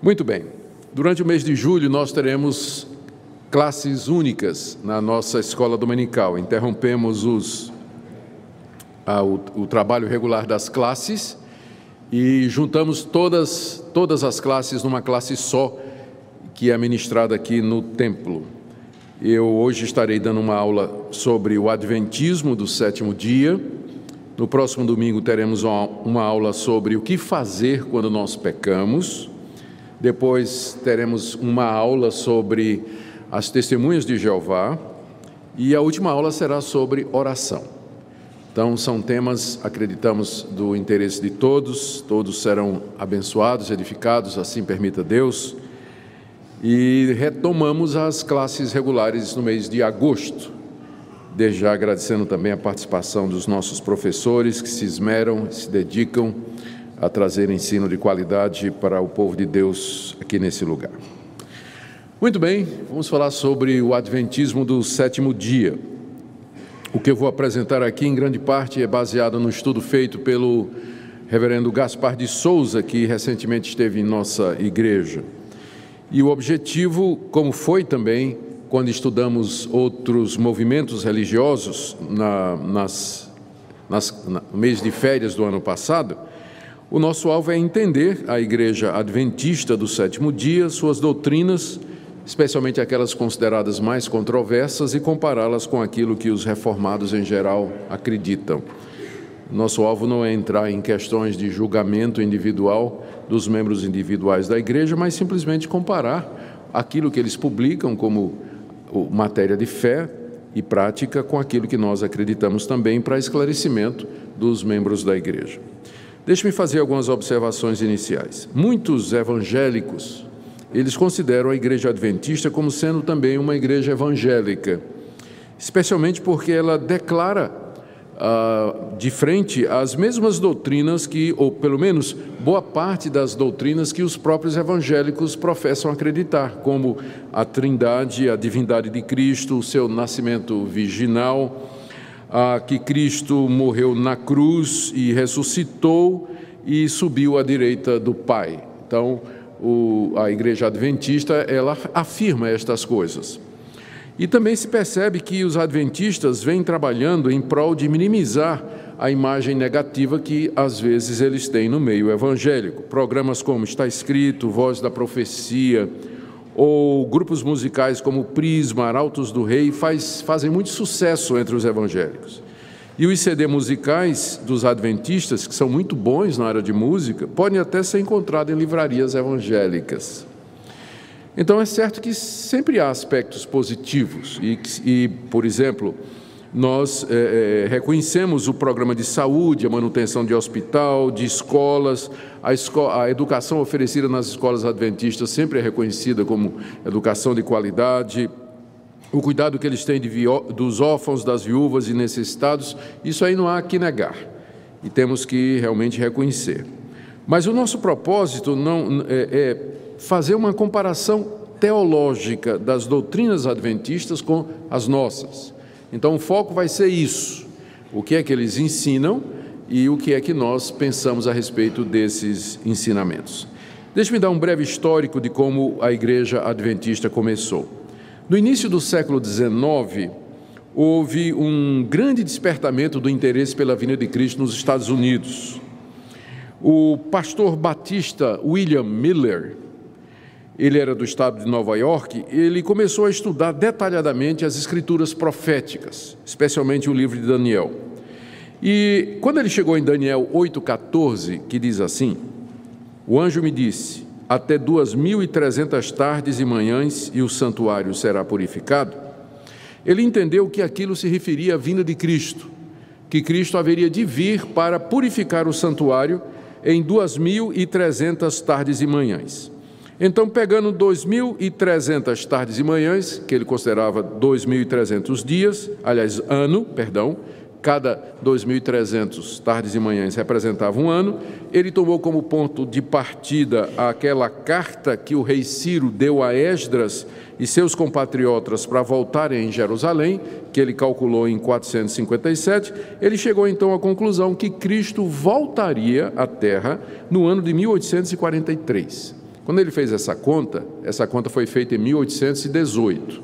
Muito bem. Durante o mês de julho, nós teremos classes únicas na nossa escola dominical. Interrompemos os, o, o trabalho regular das classes e juntamos todas, todas as classes numa classe só, que é ministrada aqui no templo. Eu hoje estarei dando uma aula sobre o Adventismo do sétimo dia. No próximo domingo teremos uma, uma aula sobre o que fazer quando nós pecamos. Depois teremos uma aula sobre as testemunhas de Jeová. E a última aula será sobre oração. Então, são temas, acreditamos, do interesse de todos, todos serão abençoados, edificados, assim permita Deus. E retomamos as classes regulares no mês de agosto. Desde já agradecendo também a participação dos nossos professores que se esmeram, se dedicam a trazer ensino de qualidade para o povo de Deus aqui nesse lugar. Muito bem, vamos falar sobre o Adventismo do sétimo dia. O que eu vou apresentar aqui, em grande parte, é baseado no estudo feito pelo reverendo Gaspar de Souza, que recentemente esteve em nossa igreja. E o objetivo, como foi também quando estudamos outros movimentos religiosos na, nas, nas, no mês de férias do ano passado, o nosso alvo é entender a Igreja Adventista do sétimo dia, suas doutrinas, especialmente aquelas consideradas mais controversas, e compará-las com aquilo que os reformados em geral acreditam. Nosso alvo não é entrar em questões de julgamento individual dos membros individuais da igreja, mas simplesmente comparar aquilo que eles publicam como matéria de fé e prática com aquilo que nós acreditamos também para esclarecimento dos membros da igreja. Deixe-me fazer algumas observações iniciais. Muitos evangélicos, eles consideram a igreja adventista como sendo também uma igreja evangélica, especialmente porque ela declara ah, de frente as mesmas doutrinas que, ou pelo menos boa parte das doutrinas que os próprios evangélicos professam acreditar, como a trindade, a divindade de Cristo, o seu nascimento virginal, ah, que Cristo morreu na cruz e ressuscitou e subiu à direita do Pai. Então, o, a Igreja Adventista ela afirma estas coisas. E também se percebe que os adventistas vêm trabalhando em prol de minimizar a imagem negativa que às vezes eles têm no meio evangélico. Programas como Está Escrito, Voz da Profecia, ou grupos musicais como Prisma, Arautos do Rei, faz, fazem muito sucesso entre os evangélicos. E os CD musicais dos adventistas, que são muito bons na área de música, podem até ser encontrados em livrarias evangélicas. Então é certo que sempre há aspectos positivos, e, e por exemplo, nós é, é, reconhecemos o programa de saúde, a manutenção de hospital, de escolas, a, esco a, educação oferecida nas escolas adventistas sempre é reconhecida como educação de qualidade, o cuidado que eles têm dos órfãos, das viúvas e necessitados, isso aí não há que negar e temos que realmente reconhecer. Mas o nosso propósito não é, é fazer uma comparação teológica das doutrinas adventistas com as nossas. Então o foco vai ser isso: o que é que eles ensinam e o que é que nós pensamos a respeito desses ensinamentos. Deixe-me dar um breve histórico de como a igreja adventista começou. No início do século XIX, houve um grande despertamento do interesse pela vinda de Cristo nos Estados Unidos. O pastor batista William Miller, ele era do estado de Nova York, ele começou a estudar detalhadamente as escrituras proféticas, especialmente o livro de Daniel. E quando ele chegou em Daniel 8,14, que diz assim: O anjo me disse: até duas mil e trezentas tardes e manhãs e o santuário será purificado, ele entendeu que aquilo se referia à vinda de Cristo, que Cristo haveria de vir para purificar o santuário em duas mil e trezentas tardes e manhãs. Então, pegando dois mil e trezentas tardes e manhãs, que ele considerava dois mil e trezentos dias, aliás, ano, perdão, cada 2.300 tardes e manhãs representava um ano, ele tomou como ponto de partida aquela carta que o rei Ciro deu a Esdras e seus compatriotas para voltarem em Jerusalém, que ele calculou em 457, ele chegou então à conclusão que Cristo voltaria à terra no ano de 1843. Quando ele fez essa conta, essa conta foi feita em 1818.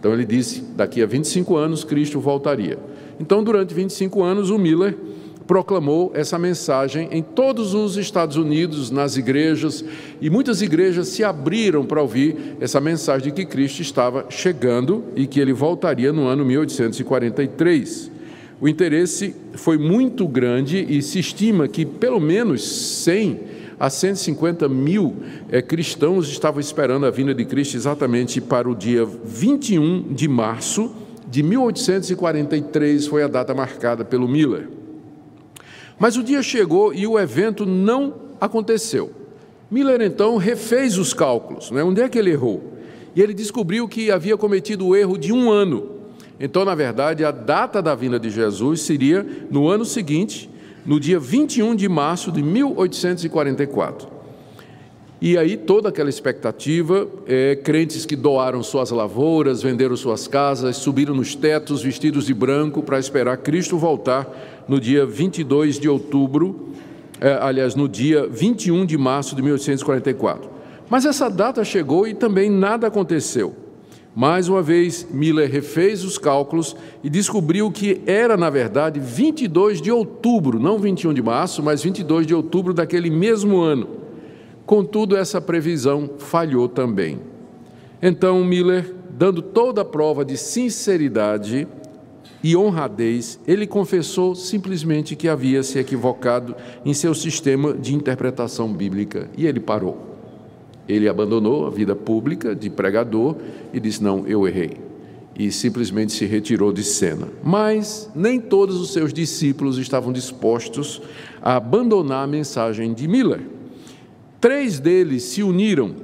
Então ele disse: daqui a 25 anos Cristo voltaria. Então, durante 25 anos, o Miller proclamou essa mensagem em todos os Estados Unidos, nas igrejas, e muitas igrejas se abriram para ouvir essa mensagem de que Cristo estava chegando e que ele voltaria no ano 1843. O interesse foi muito grande e se estima que pelo menos 100 a 150 mil é, cristãos estavam esperando a vinda de Cristo exatamente para o dia 21 de março de 1843, foi a data marcada pelo Miller. Mas o dia chegou e o evento não aconteceu. Miller então refez os cálculos, né? onde é que ele errou? E ele descobriu que havia cometido o erro de um ano. Então, na verdade, a data da vinda de Jesus seria no ano seguinte, no dia 21 de março de 1844. E aí toda aquela expectativa, é, crentes que doaram suas lavouras, venderam suas casas, subiram nos tetos vestidos de branco para esperar Cristo voltar no dia 22 de outubro, é, aliás, no dia 21 de março de 1844. Mas essa data chegou e também nada aconteceu. Mais uma vez, Miller refez os cálculos e descobriu que era, na verdade, 22 de outubro, não 21 de março, mas 22 de outubro daquele mesmo ano. Contudo, essa previsão falhou também. Então, Miller, dando toda a prova de sinceridade e honradez, ele confessou simplesmente que havia se equivocado em seu sistema de interpretação bíblica e ele parou. Ele abandonou a vida pública de pregador e disse: Não, eu errei. E simplesmente se retirou de cena. Mas nem todos os seus discípulos estavam dispostos a abandonar a mensagem de Miller. Três deles se uniram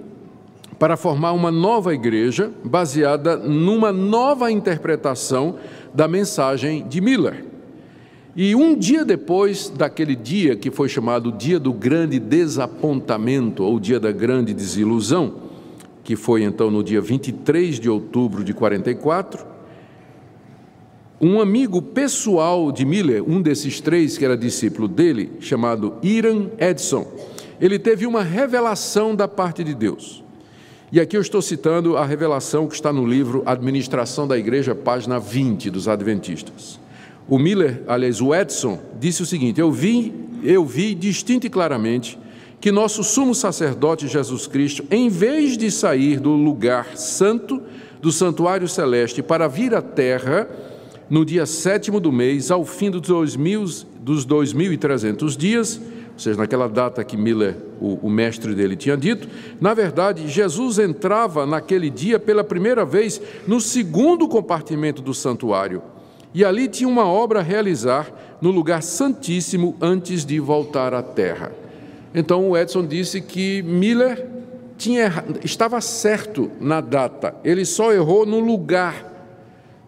para formar uma nova igreja baseada numa nova interpretação da mensagem de Miller. E um dia depois daquele dia que foi chamado Dia do Grande Desapontamento, ou Dia da Grande Desilusão, que foi então no dia 23 de outubro de 44, um amigo pessoal de Miller, um desses três que era discípulo dele, chamado Iran Edson, ele teve uma revelação da parte de Deus. E aqui eu estou citando a revelação que está no livro Administração da Igreja, página 20 dos Adventistas. O Miller, aliás, o Edson, disse o seguinte: Eu vi, eu vi distinto e claramente que nosso sumo sacerdote Jesus Cristo, em vez de sair do lugar santo, do santuário celeste, para vir à terra, no dia sétimo do mês, ao fim dos dos 2.300 dias, ou seja, naquela data que Miller, o, o, mestre dele, tinha dito, na verdade, Jesus entrava naquele dia pela primeira vez no segundo compartimento do santuário. E ali tinha uma obra a realizar no lugar santíssimo antes de voltar à terra. Então o Edson disse que Miller tinha, estava certo na data, ele só errou no lugar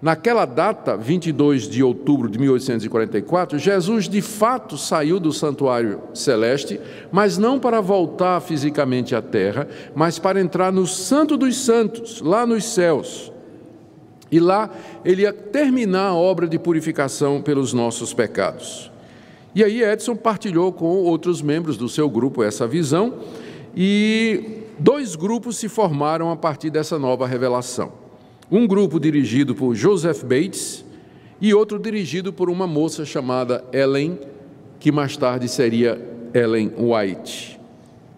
Naquela data, 22 de outubro de 1844, Jesus de fato saiu do santuário celeste, mas não para voltar fisicamente à terra, mas para entrar no Santo dos Santos, lá nos céus. E lá ele ia terminar a obra de purificação pelos nossos pecados. E aí Edson partilhou com outros membros do seu grupo essa visão, e dois grupos se formaram a partir dessa nova revelação. Um grupo dirigido por Joseph Bates e outro dirigido por uma moça chamada Ellen, que mais tarde seria Ellen White,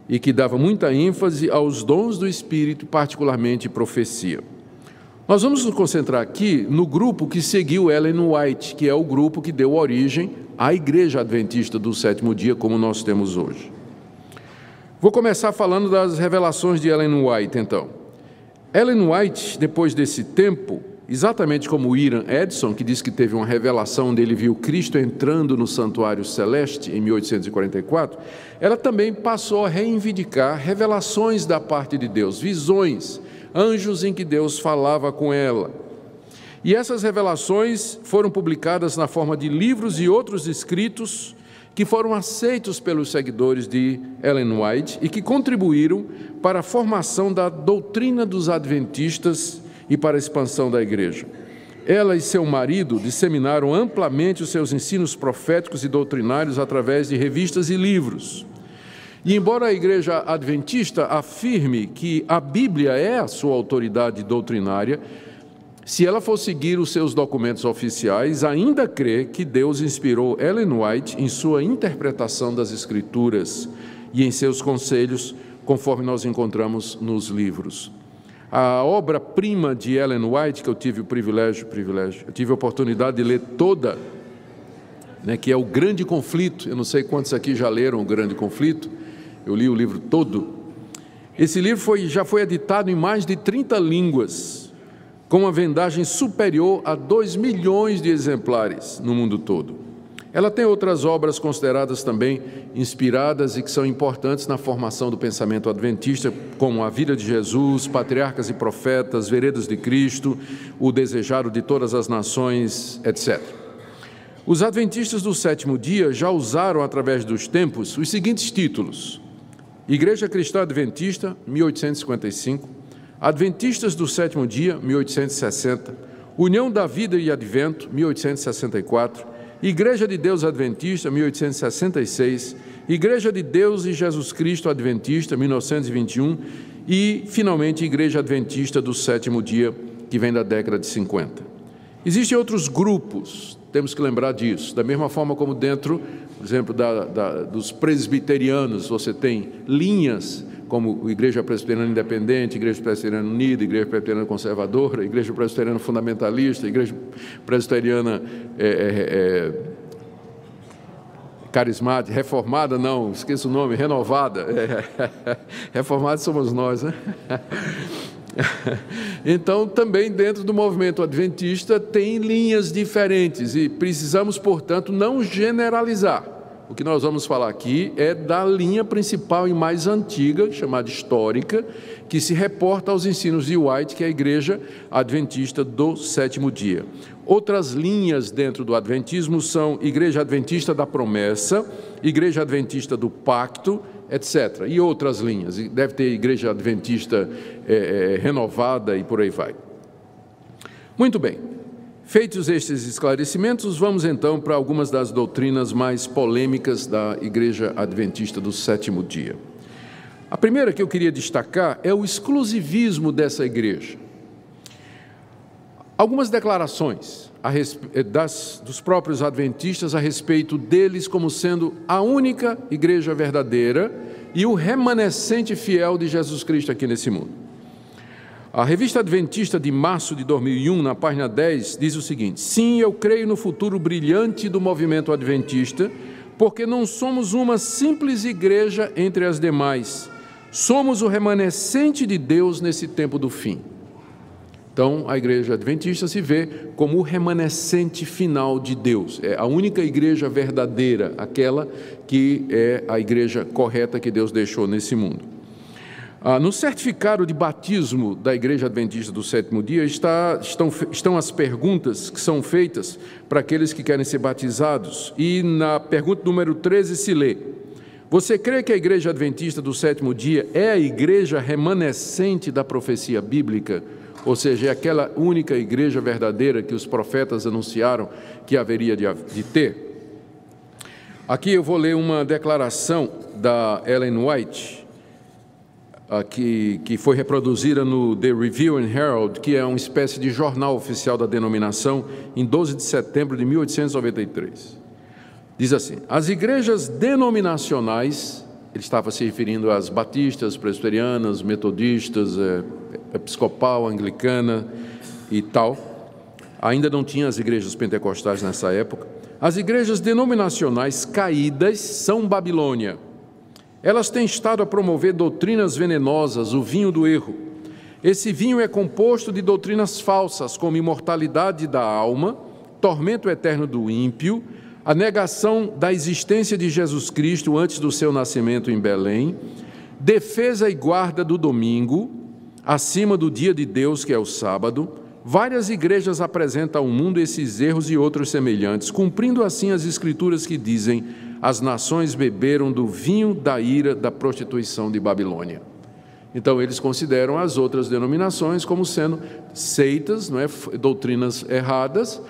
e que dava muita ênfase aos dons do Espírito, particularmente profecia. Nós vamos nos concentrar aqui no grupo que seguiu Ellen White, que é o grupo que deu origem à Igreja Adventista do Sétimo Dia, como nós temos hoje. Vou começar falando das revelações de Ellen White, então. Ellen White, depois desse tempo, exatamente como Iran Edson, que disse que teve uma revelação onde ele viu Cristo entrando no santuário celeste em 1844, ela também passou a reivindicar revelações da parte de Deus, visões, anjos em que Deus falava com ela. E essas revelações foram publicadas na forma de livros e outros escritos que foram aceitos pelos seguidores de Ellen White e que contribuíram para a formação da doutrina dos adventistas e para a expansão da igreja. Ela e seu marido disseminaram amplamente os seus ensinos proféticos e doutrinários através de revistas e livros. E embora a igreja adventista afirme que a Bíblia é a sua autoridade doutrinária, se ela for seguir os seus documentos oficiais, ainda crê que Deus inspirou Ellen White em sua interpretação das Escrituras e em seus conselhos, conforme nós encontramos nos livros. A obra-prima de Ellen White, que eu tive o privilégio, privilégio, eu tive a oportunidade de ler toda, né, que é o Grande Conflito. Eu não sei quantos aqui já leram o Grande Conflito. Eu li o livro todo. Esse livro foi, já foi editado em mais de 30 línguas com uma vendagem superior a 2 milhões de exemplares no mundo todo. Ela tem outras obras consideradas também inspiradas e que são importantes na formação do pensamento adventista, como A Vida de Jesus, Patriarcas e Profetas, Veredas de Cristo, O Desejado de Todas as Nações, etc. Os adventistas do sétimo dia já usaram, através dos tempos, os seguintes títulos: Igreja Cristã Adventista, 1855, Adventistas do Sétimo Dia, 1860, União da Vida e Advento, 1864, Igreja de Deus Adventista, 1866, Igreja de Deus e Jesus Cristo Adventista, 1921 e, finalmente, Igreja Adventista do Sétimo Dia, que vem da década de 50. Existem outros grupos, temos que lembrar disso, da mesma forma como dentro, por exemplo, da, da, dos presbiterianos, você tem linhas como Igreja Presbiteriana Independente, Igreja Presbiteriana Unida, Igreja Presbiteriana Conservadora, Igreja Presbiteriana Fundamentalista, Igreja Presbiteriana é, é, é, Carismática, Reformada, não, esqueço o nome, Renovada. É, reformados somos nós, né? Então, também dentro do movimento adventista tem linhas diferentes e precisamos, portanto, não generalizar. O que nós vamos falar aqui é da linha principal e mais antiga, chamada histórica, que se reporta aos ensinos de White, que é a Igreja Adventista do Sétimo Dia. Outras linhas dentro do Adventismo são Igreja Adventista da Promessa, Igreja Adventista do Pacto, etc. E outras linhas. Deve ter Igreja Adventista é, é, renovada e por aí vai. Muito bem. Feitos estes esclarecimentos, vamos então para algumas das doutrinas mais polêmicas da Igreja Adventista do sétimo dia. A primeira que eu queria destacar é o exclusivismo dessa igreja. Algumas declarações eh, das, dos próprios adventistas a respeito deles como sendo a única igreja verdadeira e o remanescente fiel de Jesus Cristo aqui nesse mundo. A revista Adventista de março de 2001, na página 10, diz o seguinte: Sim, eu creio no futuro brilhante do movimento adventista, porque não somos uma simples igreja entre as demais, somos o remanescente de Deus nesse tempo do fim. Então, a igreja adventista se vê como o remanescente final de Deus. É a única igreja verdadeira, aquela que é a igreja correta que Deus deixou nesse mundo. Ah, no certificado de batismo da Igreja Adventista do Sétimo Dia está, estão, estão as perguntas que são feitas para aqueles que querem ser batizados. E na pergunta número 13 se lê: Você crê que a Igreja Adventista do Sétimo Dia é a igreja remanescente da profecia bíblica? Ou seja, é aquela única igreja verdadeira que os profetas anunciaram que haveria de, ter? Aqui eu vou ler uma declaração da Ellen White que, que foi reproduzida no The Review and Herald, que é uma espécie de jornal oficial da denominação, em 12 de setembro de 1893. Diz assim: as igrejas denominacionais, ele estava se referindo às batistas, presbiterianas, metodistas, é, episcopal, anglicana e tal, ainda não tinha as igrejas pentecostais nessa época. As igrejas denominacionais caídas são Babilônia elas têm estado a promover doutrinas venenosas, o vinho do erro. Esse vinho é composto de doutrinas falsas, como imortalidade da alma, tormento eterno do ímpio, a negação da existência de Jesus Cristo antes do seu nascimento em Belém, defesa e guarda do domingo, acima do dia de Deus, que é o sábado. Várias igrejas apresentam ao mundo esses erros e outros semelhantes, cumprindo assim as escrituras que dizem: as nações beberam do vinho da ira da prostituição de Babilônia. Então eles consideram as outras denominações como sendo seitas, não é, doutrinas erradas,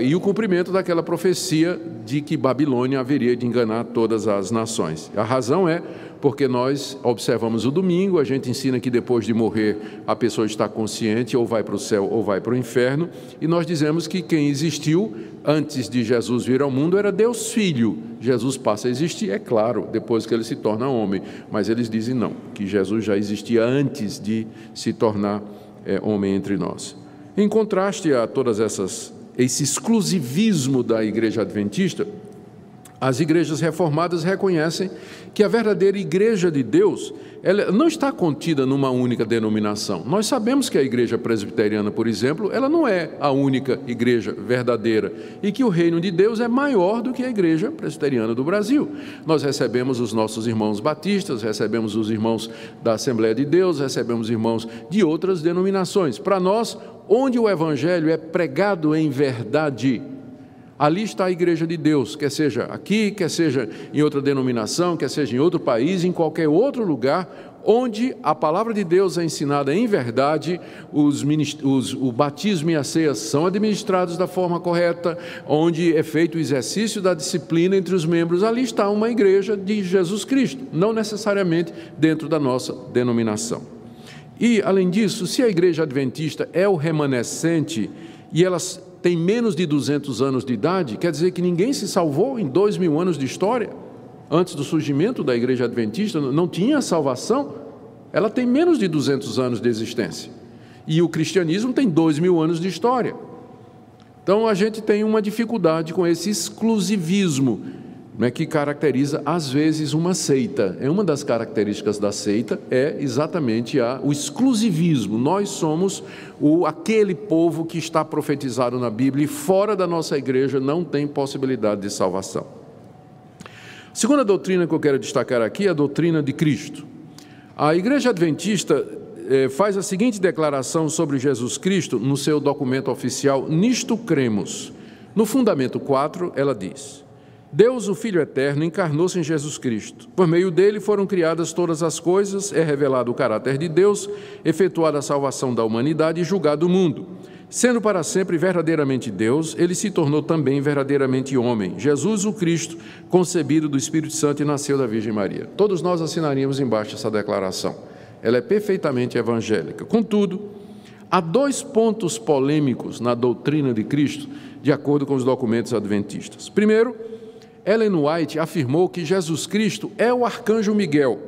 e o cumprimento daquela profecia de que Babilônia haveria de enganar todas as nações. A razão é porque nós observamos o domingo, a gente ensina que depois de morrer a pessoa está consciente, ou vai para o céu ou vai para o inferno, e nós dizemos que quem existiu antes de Jesus vir ao mundo era Deus Filho. Jesus passa a existir, é claro, depois que ele se torna homem, mas eles dizem não, que Jesus já existia antes de se tornar é, homem entre nós. Em contraste a todas essas esse exclusivismo da igreja adventista, as igrejas reformadas reconhecem que a verdadeira igreja de Deus ela não está contida numa única denominação. Nós sabemos que a igreja presbiteriana, por exemplo, ela não é a única igreja verdadeira e que o reino de Deus é maior do que a igreja presbiteriana do Brasil. Nós recebemos os nossos irmãos batistas, recebemos os irmãos da Assembleia de Deus, recebemos irmãos de outras denominações. Para nós, onde o evangelho é pregado em verdade, Ali está a igreja de Deus, quer seja aqui, quer seja em outra denominação, quer seja em outro país, em qualquer outro lugar, onde a palavra de Deus é ensinada em verdade, os, os, o batismo e a ceia são administrados da forma correta, onde é feito o exercício da disciplina entre os membros, ali está uma igreja de Jesus Cristo, não necessariamente dentro da nossa denominação. E, além disso, se a igreja adventista é o remanescente e elas tem menos de 200 anos de idade, quer dizer que ninguém se salvou em dois mil anos de história. Antes do surgimento da igreja adventista, não tinha salvação. Ela tem menos de 200 anos de existência. E o cristianismo tem dois mil anos de história. Então a gente tem uma dificuldade com esse exclusivismo né, que caracteriza às vezes uma seita. É uma das características da seita é exatamente a, o exclusivismo. Nós somos o aquele povo que está profetizado na Bíblia e fora da nossa igreja não tem possibilidade de salvação. Segunda doutrina que eu quero destacar aqui é a doutrina de Cristo. A Igreja Adventista eh, faz a seguinte declaração sobre Jesus Cristo no seu documento oficial Nisto Cremos. No fundamento 4, ela diz: Deus, o Filho Eterno, encarnou-se em Jesus Cristo. Por meio dele foram criadas todas as coisas, é revelado o caráter de Deus, efetuada a salvação da humanidade e julgado o mundo. Sendo para sempre verdadeiramente Deus, ele se tornou também verdadeiramente homem. Jesus, o Cristo, concebido do Espírito Santo e nasceu da Virgem Maria. Todos nós assinaríamos embaixo essa declaração. Ela é perfeitamente evangélica. Contudo, há dois pontos polêmicos na doutrina de Cristo, de acordo com os documentos adventistas. Primeiro, Ellen White afirmou que Jesus Cristo é o arcanjo Miguel.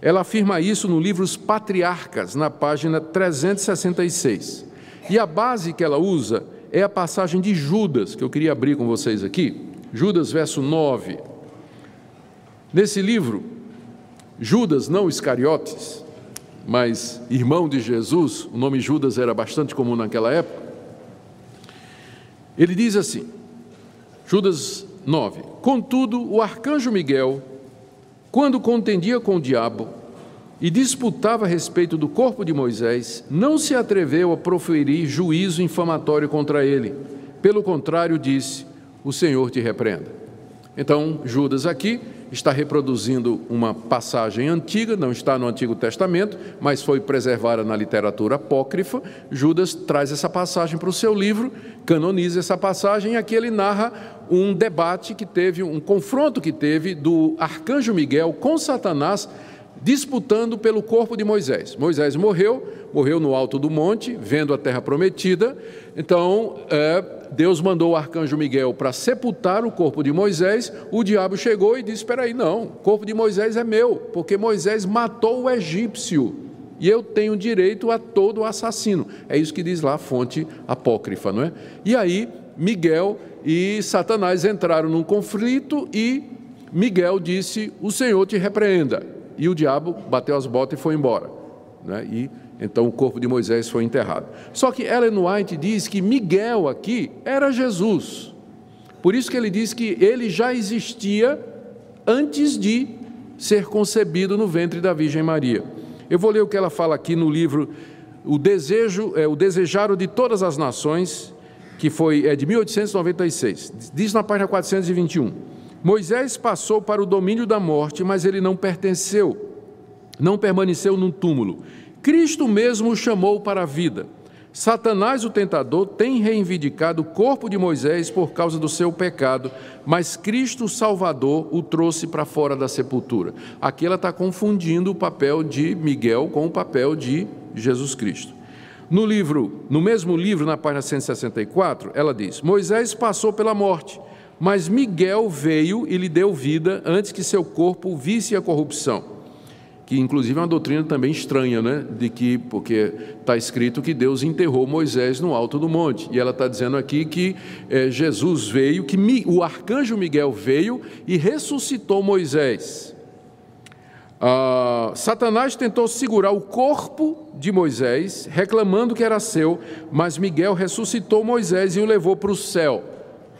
Ela afirma isso no livro Os Patriarcas, na página 366. E a base que ela usa é a passagem de Judas, que eu queria abrir com vocês aqui. Judas, verso 9. Nesse livro, Judas, não Iscariotes, mas irmão de Jesus, o nome Judas era bastante comum naquela época. Ele diz assim: Judas 9. Contudo, o arcanjo Miguel, quando contendia com o diabo e disputava a respeito do corpo de Moisés, não se atreveu a proferir juízo infamatório contra ele. Pelo contrário, disse: O Senhor te repreenda. Então, Judas aqui está reproduzindo uma passagem antiga, não está no Antigo Testamento, mas foi preservada na literatura apócrifa. Judas traz essa passagem para o seu livro, canoniza essa passagem e aqui ele narra um debate que teve, um confronto que teve do arcanjo Miguel com Satanás disputando pelo corpo de Moisés. Moisés morreu, morreu no alto do monte, vendo a terra prometida. Então, é, Deus mandou o arcanjo Miguel para sepultar o corpo de Moisés. O diabo chegou e disse: Espera aí, não, o corpo de Moisés é meu, porque Moisés matou o egípcio e eu tenho direito a todo assassino. É isso que diz lá a fonte apócrifa, não é? E aí, Miguel e Satanás entraram num conflito e Miguel disse: O Senhor te repreenda. E o diabo bateu as botas e foi embora. Né? E então o corpo de Moisés foi enterrado. Só que Ellen White diz que Miguel aqui era Jesus. Por isso que ele diz que ele já existia antes de ser concebido no ventre da Virgem Maria. Eu vou ler o que ela fala aqui no livro O Desejo, é, o Desejaro de Todas as Nações, que foi é de 1896. Diz na página 421. Moisés passou para o domínio da morte, mas ele não pertenceu, não permaneceu num túmulo. Cristo mesmo o chamou para a vida. Satanás, o tentador, tem reivindicado o corpo de Moisés por causa do seu pecado, mas Cristo o Salvador o trouxe para fora da sepultura. Aqui ela está confundindo o papel de Miguel com o papel de Jesus Cristo. No livro, no mesmo livro, na página 164, ela diz: Moisés passou pela morte, mas Miguel veio e lhe deu vida antes que seu corpo visse a corrupção que inclusive é uma doutrina também estranha, né? De que, porque está escrito que Deus enterrou Moisés no alto do monte, e ela está dizendo aqui que é, Jesus veio, que o arcanjo Miguel veio e ressuscitou Moisés. Ah, Satanás tentou segurar o corpo de Moisés, reclamando que era seu, mas Miguel ressuscitou Moisés e o levou para o céu.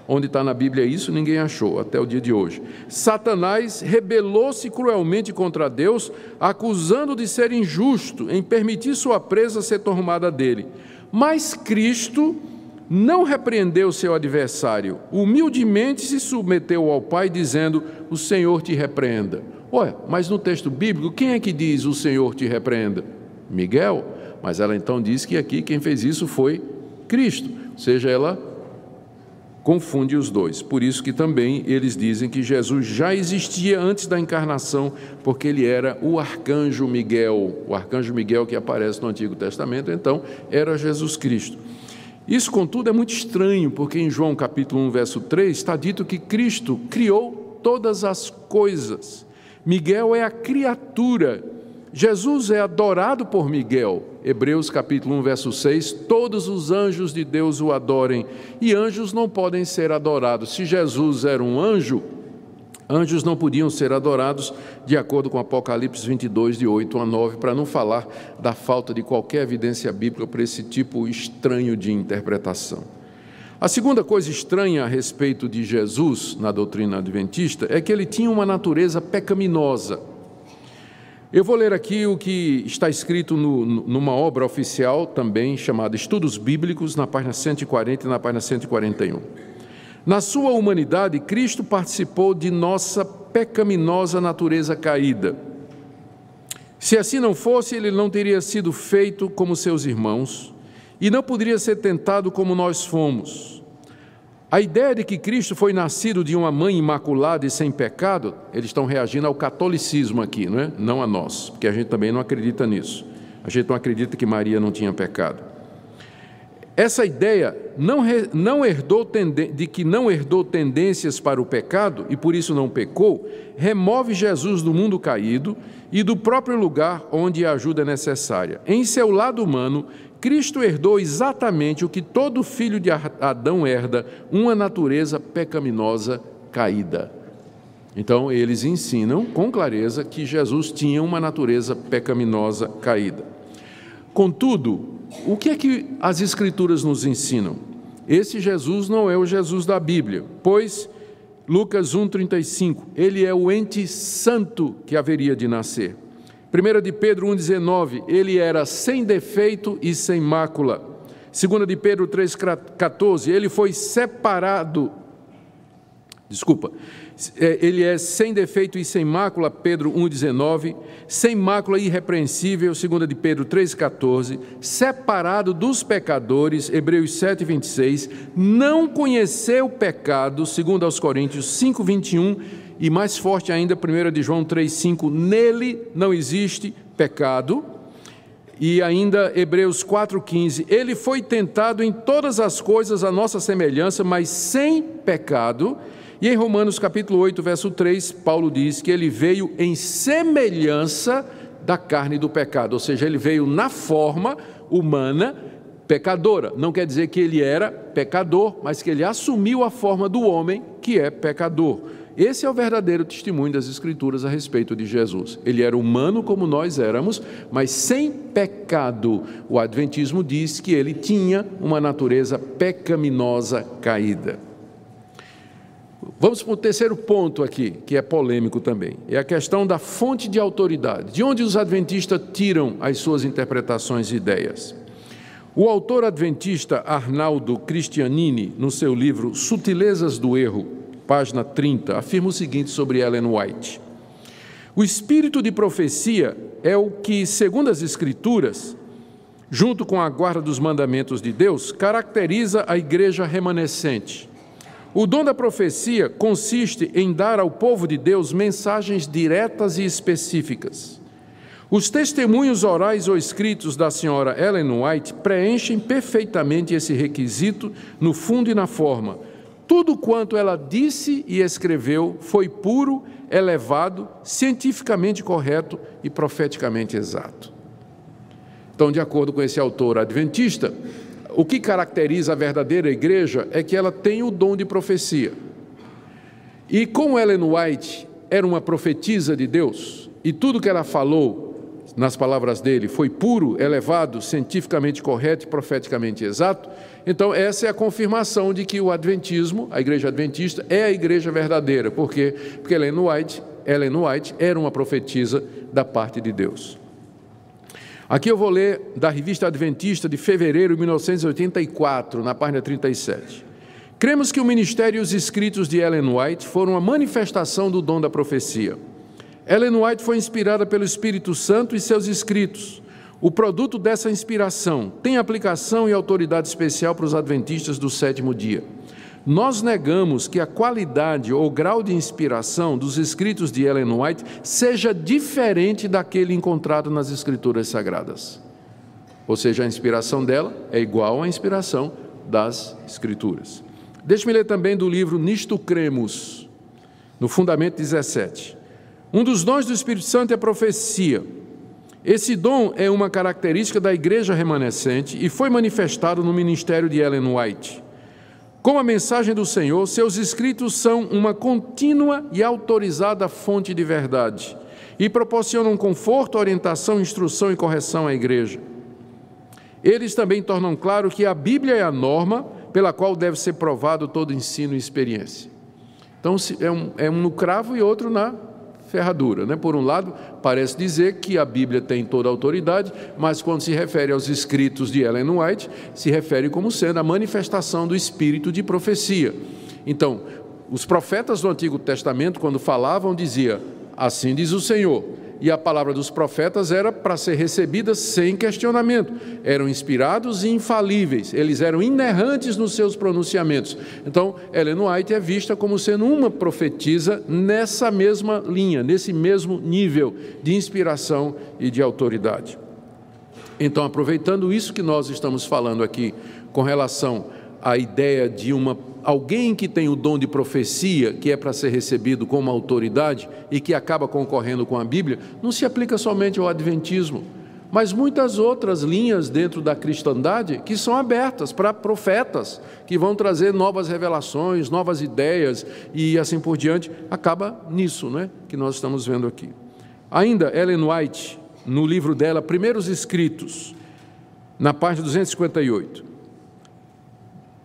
Onde está na Bíblia isso, ninguém achou até o dia de hoje. Satanás rebelou-se cruelmente contra Deus, acusando de ser injusto em permitir sua presa ser tomada dele. Mas Cristo não repreendeu seu adversário, humildemente se submeteu ao Pai, dizendo: O Senhor te repreenda. Ué, mas no texto bíblico, quem é que diz o Senhor te repreenda? Miguel. Mas ela então diz que aqui quem fez isso foi Cristo, seja ela confunde os dois. Por isso que também eles dizem que Jesus já existia antes da encarnação, porque ele era o arcanjo Miguel, o arcanjo Miguel que aparece no Antigo Testamento, então era Jesus Cristo. Isso, contudo, é muito estranho, porque em João capítulo 1, verso 3, está dito que Cristo criou todas as coisas. Miguel é a criatura Jesus é adorado por Miguel. Hebreus capítulo 1, verso 6, todos os anjos de Deus o adorem, e anjos não podem ser adorados. Se Jesus era um anjo, anjos não podiam ser adorados, de acordo com Apocalipse 22, de 8 a 9, para não falar da falta de qualquer evidência bíblica para esse tipo estranho de interpretação. A segunda coisa estranha a respeito de Jesus na doutrina adventista é que ele tinha uma natureza pecaminosa. Eu vou ler aqui o que está escrito no, numa obra oficial também chamada Estudos Bíblicos, na página 140 e na página 141. Na sua humanidade, Cristo participou de nossa pecaminosa natureza caída. Se assim não fosse, ele não teria sido feito como seus irmãos e não poderia ser tentado como nós fomos. A ideia de que Cristo foi nascido de uma mãe imaculada e sem pecado, eles estão reagindo ao catolicismo aqui, não é? Não a nós, porque a gente também não acredita nisso. A gente não acredita que Maria não tinha pecado. Essa ideia não, não herdou de que não herdou tendências para o pecado e por isso não pecou, remove Jesus do mundo caído e do próprio lugar onde a ajuda é necessária. Em seu lado humano, Cristo herdou exatamente o que todo filho de Adão herda, uma natureza pecaminosa caída. Então, eles ensinam com clareza que Jesus tinha uma natureza pecaminosa caída. Contudo, o que é que as Escrituras nos ensinam? Esse Jesus não é o Jesus da Bíblia, pois Lucas 1,35, ele é o ente santo que haveria de nascer. 1 de Pedro 1,19, ele era sem defeito e sem mácula. 2 de Pedro 3,14, ele foi separado. Desculpa, é, ele é sem defeito e sem mácula, Pedro 1,19, sem mácula irrepreensível, 2 de Pedro 3,14, separado dos pecadores, Hebreus 7,26, não conheceu pecado, 2 aos Coríntios 5,21, e mais forte ainda, 1 de João 3,5, nele não existe pecado. E ainda Hebreus 4,15, ele foi tentado em todas as coisas a nossa semelhança, mas sem pecado. E em Romanos capítulo 8, verso 3, Paulo diz que ele veio em semelhança da carne do pecado, ou seja, ele veio na forma humana pecadora. Não quer dizer que ele era pecador, mas que ele assumiu a forma do homem que é pecador. Esse é o verdadeiro testemunho das Escrituras a respeito de Jesus. Ele era humano como nós éramos, mas sem pecado. O Adventismo diz que ele tinha uma natureza pecaminosa caída. Vamos para o terceiro ponto aqui, que é polêmico também. É a questão da fonte de autoridade. De onde os adventistas tiram as suas interpretações e ideias? O autor adventista Arnaldo Cristianini, no seu livro Sutilezas do Erro, página 30, afirma o seguinte sobre Ellen White: O espírito de profecia é o que, segundo as Escrituras, junto com a guarda dos mandamentos de Deus, caracteriza a igreja remanescente. O dom da profecia consiste em dar ao povo de Deus mensagens diretas e específicas. Os testemunhos orais ou escritos da senhora Ellen White preenchem perfeitamente esse requisito no fundo e na forma. Tudo quanto ela disse e escreveu foi puro, elevado, cientificamente correto e profeticamente exato. Então, de acordo com esse autor adventista, o que caracteriza a verdadeira igreja é que ela tem o dom de profecia. E como Ellen White era uma profetisa de Deus, e tudo que ela falou nas palavras dele, foi puro, elevado, cientificamente correto e profeticamente exato, então essa é a confirmação de que o adventismo, a igreja adventista, é a igreja verdadeira. Por quê? Porque Ellen White, Ellen White era uma profetisa da parte de Deus. Aqui eu vou ler da revista Adventista de fevereiro de 1984, na página 37. Cremos que o ministério e os escritos de Ellen White foram a manifestação do dom da profecia. Ellen White foi inspirada pelo Espírito Santo e seus escritos. O produto dessa inspiração tem aplicação e autoridade especial para os adventistas do sétimo dia. Nós negamos que a qualidade ou grau de inspiração dos escritos de Ellen White seja diferente daquele encontrado nas Escrituras Sagradas. Ou seja, a inspiração dela é igual à inspiração das Escrituras. Deixe-me ler também do livro Nisto Cremos, no Fundamento 17. Um dos dons do Espírito Santo é a profecia. Esse dom é uma característica da igreja remanescente e foi manifestado no ministério de Ellen White. Como a mensagem do Senhor, seus escritos são uma contínua e autorizada fonte de verdade e proporcionam conforto, orientação, instrução e correção à igreja. Eles também tornam claro que a Bíblia é a norma pela qual deve ser provado todo ensino e experiência. Então, é um, é um no cravo e outro na ferradura. Né? Por um lado, parece dizer que a Bíblia tem toda a autoridade, mas quando se refere aos escritos de Ellen White, se refere como sendo a manifestação do espírito de profecia. Então, os profetas do Antigo Testamento, quando falavam, dizia: Assim diz o Senhor e a palavra dos profetas era para ser recebida sem questionamento. Eram inspirados e infalíveis, eles eram inerrantes nos seus pronunciamentos. Então, Ellen White é vista como sendo uma profetisa nessa mesma linha, nesse mesmo nível de inspiração e de autoridade. Então, aproveitando isso que nós estamos falando aqui com relação à ideia de uma alguém que tem o dom de profecia, que é para ser recebido como autoridade e que acaba concorrendo com a Bíblia, não se aplica somente ao Adventismo, mas muitas outras linhas dentro da cristandade que são abertas para profetas que vão trazer novas revelações, novas ideias e assim por diante. Acaba nisso, né, que nós estamos vendo aqui. Ainda Ellen White, no livro dela Primeiros Escritos, na página 258,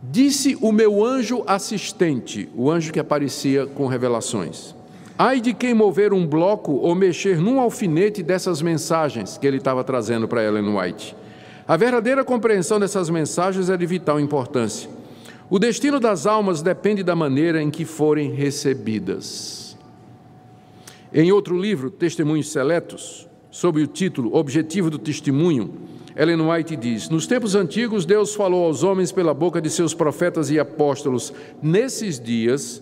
Disse o meu anjo assistente, o anjo que aparecia com revelações: Ai de quem mover um bloco ou mexer num alfinete dessas mensagens que ele estava trazendo para Ellen White. A verdadeira compreensão dessas mensagens é de vital importância. O destino das almas depende da maneira em que forem recebidas. Em outro livro, Testemunhos Seletos, sob o título Objetivo do Testemunho, Ellen White diz: Nos tempos antigos, Deus falou aos homens pela boca de seus profetas e apóstolos. Nesses dias,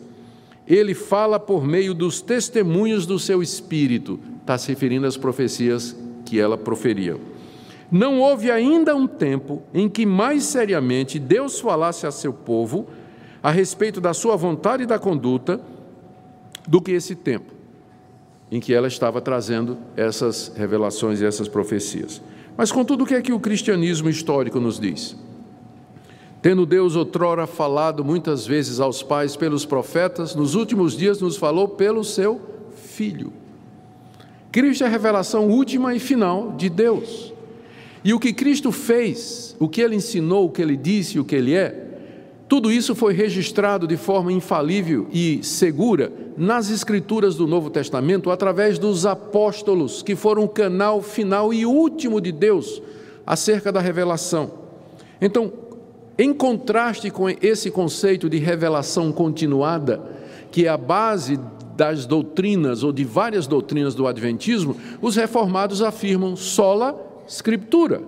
ele fala por meio dos testemunhos do seu espírito. Está se referindo às profecias que ela proferia. Não houve ainda um tempo em que mais seriamente Deus falasse a seu povo a respeito da sua vontade e da conduta do que esse tempo em que ela estava trazendo essas revelações e essas profecias. Mas, contudo, o que é que o cristianismo histórico nos diz? Tendo Deus outrora falado muitas vezes aos pais pelos profetas, nos últimos dias nos falou pelo seu Filho. Cristo é a revelação última e final de Deus. E o que Cristo fez, o que ele ensinou, o que ele disse, o que ele é, tudo isso foi registrado de forma infalível e segura nas Escrituras do Novo Testamento através dos apóstolos, que foram o canal final e último de Deus acerca da revelação. Então, em contraste com esse conceito de revelação continuada, que é a base das doutrinas ou de várias doutrinas do Adventismo, os reformados afirmam sola Scriptura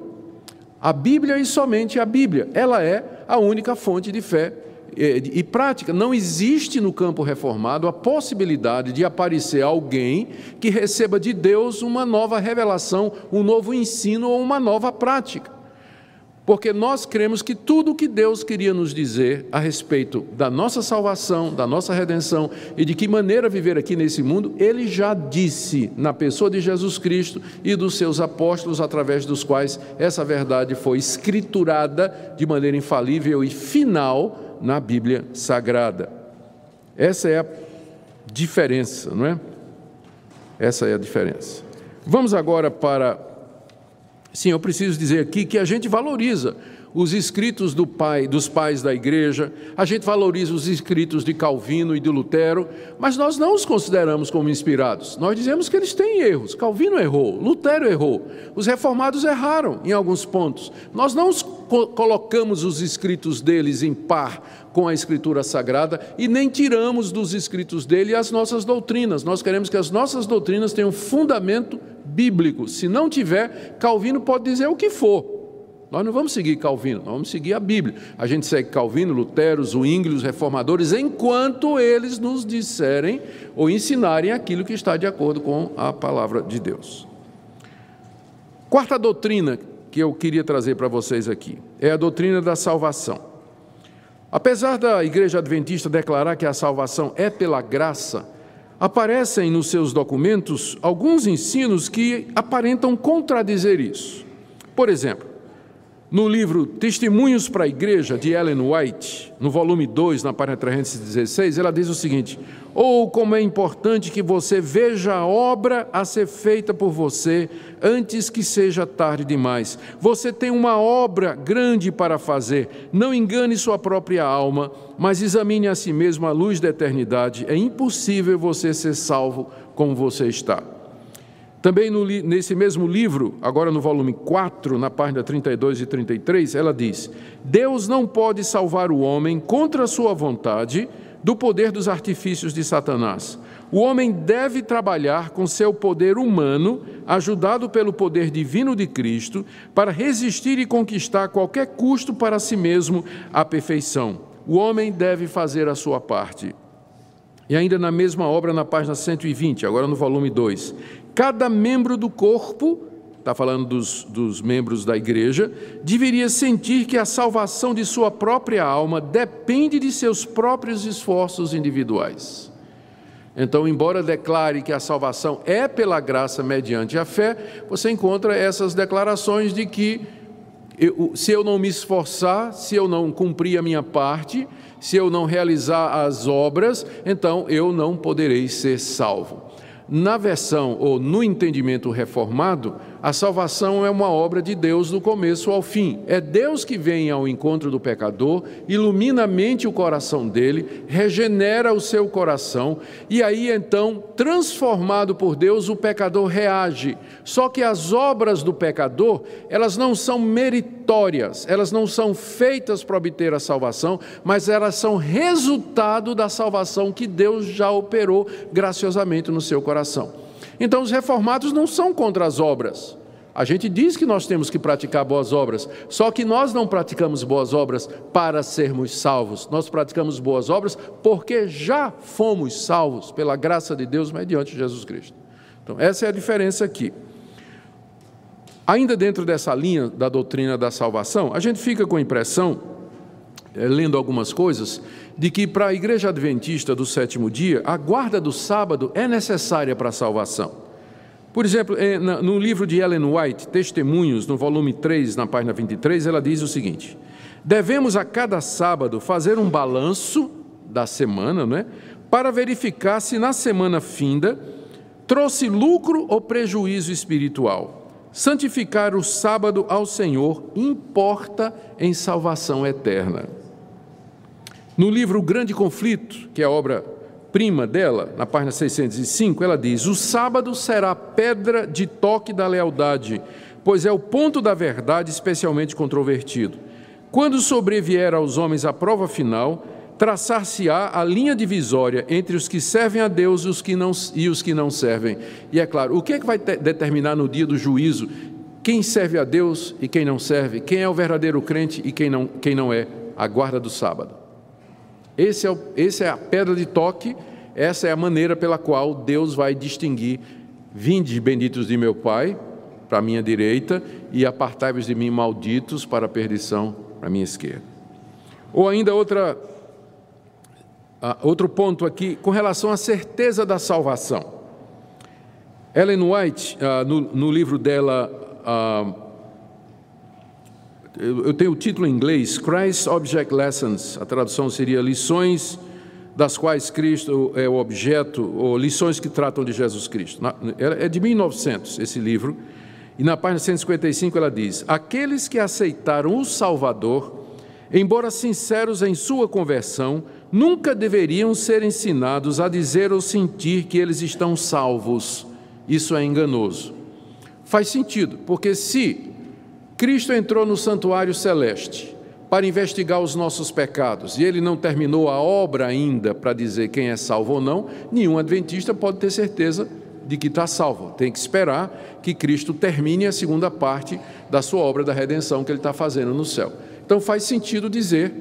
A Bíblia e somente a Bíblia. Ela é a única fonte de fé e prática. Não existe no campo reformado a possibilidade de aparecer alguém que receba de Deus uma nova revelação, um novo ensino ou uma nova prática. Porque nós cremos que tudo o que Deus queria nos dizer a respeito da nossa salvação, da nossa redenção e de que maneira viver aqui nesse mundo, Ele já disse na pessoa de Jesus Cristo e dos seus apóstolos, através dos quais essa verdade foi escriturada de maneira infalível e final na Bíblia Sagrada. Essa é a diferença, não é? Essa é a diferença. Vamos agora para. Sim, eu preciso dizer aqui que a gente valoriza os escritos do pai, dos pais da igreja, a gente valoriza os escritos de Calvino e de Lutero, mas nós não os consideramos como inspirados. Nós dizemos que eles têm erros. Calvino errou, Lutero errou, os reformados erraram em alguns pontos. Nós não os colocamos os escritos deles em par com a escritura sagrada e nem tiramos dos escritos dele as nossas doutrinas. Nós queremos que as nossas doutrinas tenham fundamento bíblico. Se não tiver, Calvino pode dizer o que for. Nós não vamos seguir Calvino, nós vamos seguir a Bíblia. A gente segue Calvino, Lutero, Zwingli, os reformadores, enquanto eles nos disserem ou ensinarem aquilo que está de acordo com a palavra de Deus. Quarta doutrina que eu queria trazer para vocês aqui é a doutrina da salvação. Apesar da Igreja Adventista declarar que a salvação é pela graça, aparecem nos seus documentos alguns ensinos que aparentam contradizer isso. Por exemplo, no livro Testemunhos para a Igreja, de Ellen White, no volume 2, na página 316, ela diz o seguinte: Ou oh, como é importante que você veja a obra a ser feita por você antes que seja tarde demais. Você tem uma obra grande para fazer. Não engane sua própria alma, mas examine a si mesmo à luz da eternidade. É impossível você ser salvo como você está. Também no, nesse mesmo livro, agora no volume 4, na página 32 e 33, ela diz: Deus não pode salvar o homem contra sua vontade do poder dos artifícios de Satanás. O homem deve trabalhar com seu poder humano, ajudado pelo poder divino de Cristo, para resistir e conquistar a qualquer custo para si mesmo a perfeição. O homem deve fazer a sua parte. E ainda na mesma obra, na página 120, agora no volume 2, cada membro do corpo, está falando dos, dos membros da igreja, deveria sentir que a salvação de sua própria alma depende de seus próprios esforços individuais. Então, embora declare que a salvação é pela graça mediante a fé, você encontra essas declarações de que eu, se eu não me esforçar, se eu não cumprir a minha parte, se eu não realizar as obras, então eu não poderei ser salvo. Na versão ou no entendimento reformado, a salvação é uma obra de Deus do começo ao fim. É Deus que vem ao encontro do pecador, ilumina a mente e o coração dele, regenera o seu coração, e aí então, transformado por Deus, o pecador reage. Só que as obras do pecador, elas não são meritórias, elas não são feitas para obter a salvação, mas elas são resultado da salvação que Deus já operou graciosamente no seu coração. Então, os reformados não são contra as obras. A gente diz que nós temos que praticar boas obras, só que nós não praticamos boas obras para sermos salvos. Nós praticamos boas obras porque já fomos salvos pela graça de Deus mediante Jesus Cristo. Então, essa é a diferença aqui. Ainda dentro dessa linha da doutrina da salvação, a gente fica com a impressão, lendo algumas coisas, de que para a igreja adventista do sétimo dia, a guarda do sábado é necessária para a salvação. Por exemplo, é, no livro de Ellen White, Testemunhos, no volume 3, na página 23, ela diz o seguinte: Devemos a cada sábado fazer um balanço da semana, não é? Para verificar se na semana finda trouxe lucro ou prejuízo espiritual. Santificar o sábado ao Senhor importa em salvação eterna. No livro O Grande Conflito, que é a obra prima dela, na página 605, ela diz: O sábado será pedra de toque da lealdade, pois é o ponto da verdade especialmente controvertido. Quando sobrevier aos homens a prova final, traçar-se-á a linha divisória entre os que servem a Deus e os que não, e os que não servem. E é claro, o que, é que vai determinar no dia do juízo quem serve a Deus e quem não serve, quem é o verdadeiro crente e quem não, quem não é, a guarda do sábado. Esse é, o, esse é a pedra de toque, essa é a maneira pela qual Deus vai distinguir: vindes benditos de meu Pai, para a minha direita, e apartai-vos de mim, malditos, para a perdição, para a minha esquerda. Ou ainda outra, outro ponto aqui, com relação à certeza da salvação. Ellen White, uh, no, no, livro dela, uh, eu tenho o título em inglês, Christ Object Lessons, a tradução seria Lições das quais Cristo é o objeto, ou lições que tratam de Jesus Cristo. É de 1900 esse livro, e na página 155 ela diz: Aqueles que aceitaram o Salvador, embora sinceros em sua conversão, nunca deveriam ser ensinados a dizer ou sentir que eles estão salvos. Isso é enganoso. Faz sentido, porque se Cristo entrou no santuário celeste para investigar os nossos pecados e ele não terminou a obra ainda para dizer quem é salvo ou não, nenhum adventista pode ter certeza de que está salvo. Tem que esperar que Cristo termine a segunda parte da sua obra da redenção que ele está fazendo no céu. Então faz sentido dizer,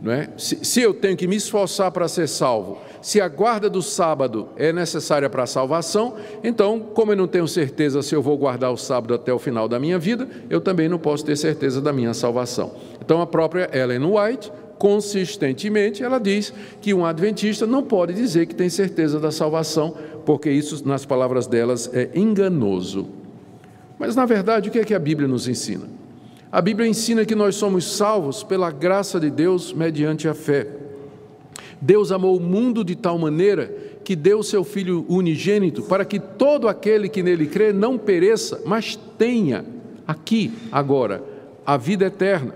não é? se, se eu tenho que me esforçar para ser salvo, se a guarda do sábado é necessária para a salvação, então, como eu não tenho certeza se eu vou guardar o sábado até o final da minha vida, eu também não posso ter certeza da minha salvação. Então, a própria Ellen White consistentemente, ela diz que um adventista não pode dizer que tem certeza da salvação, porque isso, nas palavras delas, é enganoso. Mas, na verdade, o que é que a Bíblia nos ensina? A Bíblia ensina que nós somos salvos pela graça de Deus mediante a fé. Deus amou o mundo de tal maneira que deu seu Filho unigênito para que todo aquele que nele crê não pereça, mas tenha, aqui, agora, a vida eterna.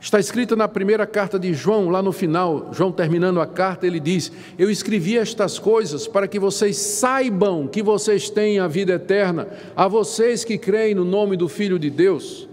Está escrito na primeira carta de João, lá no final, João terminando a carta, ele diz: Eu escrevi estas coisas para que vocês saibam que vocês têm a vida eterna, a vocês que creem no nome do Filho de Deus.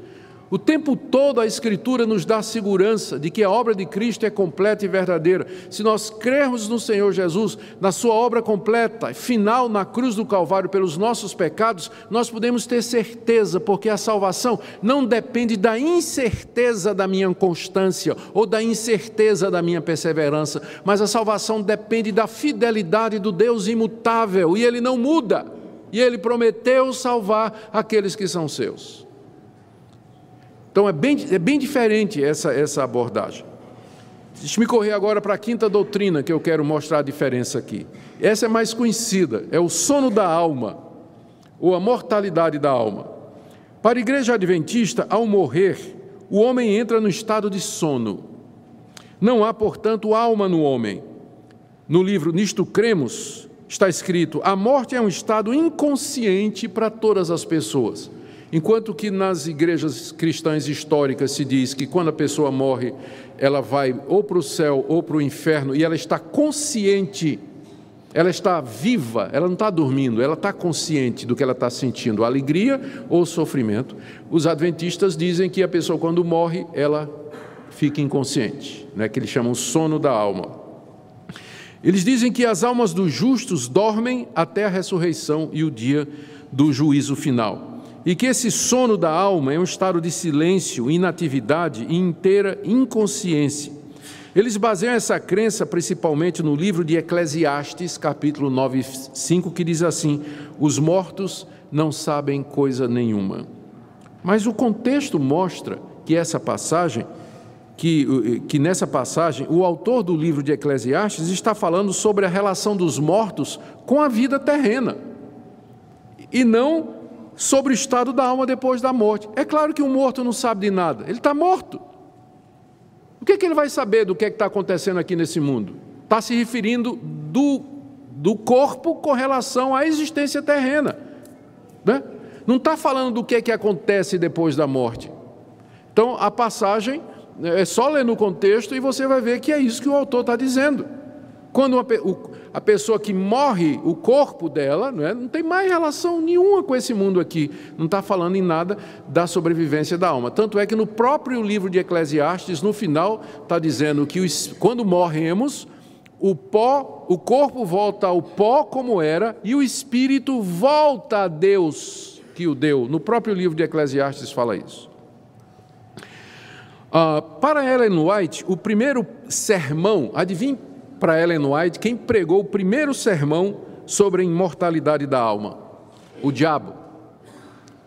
O tempo todo a Escritura nos dá segurança de que a obra de Cristo é completa e verdadeira. Se nós crermos no Senhor Jesus, na Sua obra completa, final na cruz do Calvário pelos nossos pecados, nós podemos ter certeza, porque a salvação não depende da incerteza da minha constância ou da incerteza da minha perseverança, mas a salvação depende da fidelidade do Deus imutável e Ele não muda. E Ele prometeu salvar aqueles que são seus. Então é bem, é bem diferente essa, essa abordagem. Deixa-me correr agora para a quinta doutrina que eu quero mostrar a diferença aqui. Essa é mais conhecida, é o sono da alma, ou a mortalidade da alma. Para a igreja adventista, ao morrer, o homem entra no estado de sono. Não há, portanto, alma no homem. No livro Nisto Cremos, está escrito: a morte é um estado inconsciente para todas as pessoas. Enquanto que nas igrejas cristãs históricas se diz que quando a pessoa morre, ela vai ou para o céu ou para o inferno e ela está consciente, ela está viva, ela não está dormindo, ela está consciente do que ela está sentindo, alegria ou sofrimento. Os adventistas dizem que a pessoa, quando morre, ela fica inconsciente, né, que eles chamam sono da alma. Eles dizem que as almas dos justos dormem até a ressurreição e o dia do juízo final e que esse sono da alma é um estado de silêncio, inatividade e inteira inconsciência. Eles baseiam essa crença principalmente no livro de Eclesiastes, capítulo 9, 5, que diz assim: Os mortos não sabem coisa nenhuma. Mas o contexto mostra que essa passagem, que, que nessa passagem, o autor do livro de Eclesiastes está falando sobre a relação dos mortos com a vida terrena. E não sobre o estado da alma depois da morte. É claro que um morto não sabe de nada, ele está morto. O que, é que ele vai saber do que é está acontecendo aqui nesse mundo? Está se referindo do, do corpo com relação à existência terrena. Né? Não está falando do que é que acontece depois da morte. Então, a passagem é só ler no contexto e você vai ver que é isso que o autor está dizendo. Quando uma, a pessoa que morre, o corpo dela, não, é, não tem mais relação nenhuma com esse mundo aqui. Não está falando em nada da sobrevivência da alma. Tanto é que no próprio livro de Eclesiastes, no final, está dizendo que quando morremos, o pó, o corpo volta ao pó como era e o espírito volta a Deus que o deu. No próprio livro de Eclesiastes fala isso. Uh, para Ellen White, o primeiro sermão, adivinhe para Ellen White quem pregou o primeiro sermão sobre a imortalidade da alma? O diabo.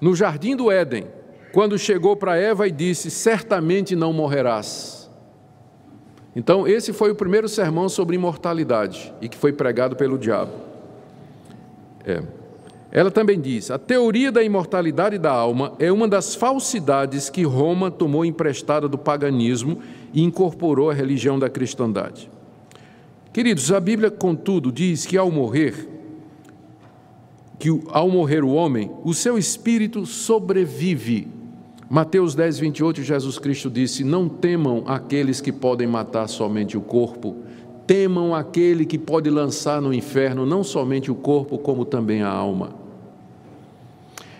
No jardim do Éden, quando chegou para Eva e disse: Certamente não morrerás. Então, esse foi o primeiro sermão sobre imortalidade e que foi pregado pelo diabo. É. Ela também diz: a teoria da imortalidade da alma é uma das falsidades que Roma tomou emprestada do paganismo e incorporou à religião da cristandade. Queridos, a Bíblia, contudo, diz que ao morrer, que ao morrer o homem, o seu espírito sobrevive. Mateus 10, 28, Jesus Cristo disse: Não temam aqueles que podem matar somente o corpo, temam aquele que pode lançar no inferno não somente o corpo, como também a alma.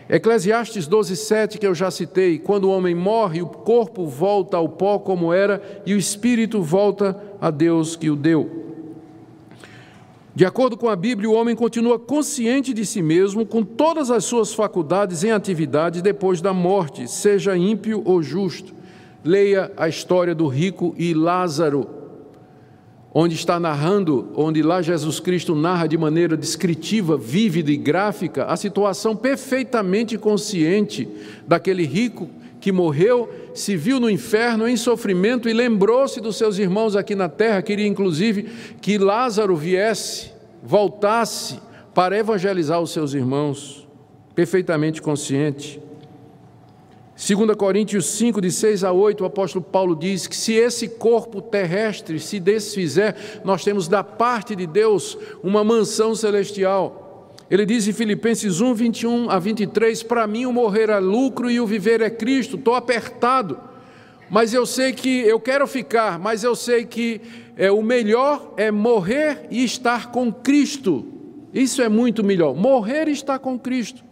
Eclesiastes 12, 7, que eu já citei, quando o homem morre, o corpo volta ao pó como era e o espírito volta a Deus que o deu. De acordo com a Bíblia, o homem continua consciente de si mesmo, com todas as suas faculdades em atividade depois da morte, seja ímpio ou justo. Leia a história do rico e Lázaro, onde está narrando, onde lá Jesus Cristo narra de maneira descritiva, vívida e gráfica a situação perfeitamente consciente daquele rico que morreu, se viu no inferno em sofrimento e lembrou-se dos seus irmãos aqui na terra, queria inclusive que Lázaro viesse, voltasse para evangelizar os seus irmãos, perfeitamente consciente. 2 Coríntios 5, de 6 a 8, o apóstolo Paulo diz que se esse corpo terrestre se desfizer, nós temos da parte de Deus uma mansão celestial. Ele diz em Filipenses 1, 21 a 23: Para mim o morrer é lucro e o viver é Cristo. Estou apertado, mas eu sei que eu quero ficar, mas eu sei que é, o melhor é morrer e estar com Cristo. Isso é muito melhor. Morrer e estar com Cristo.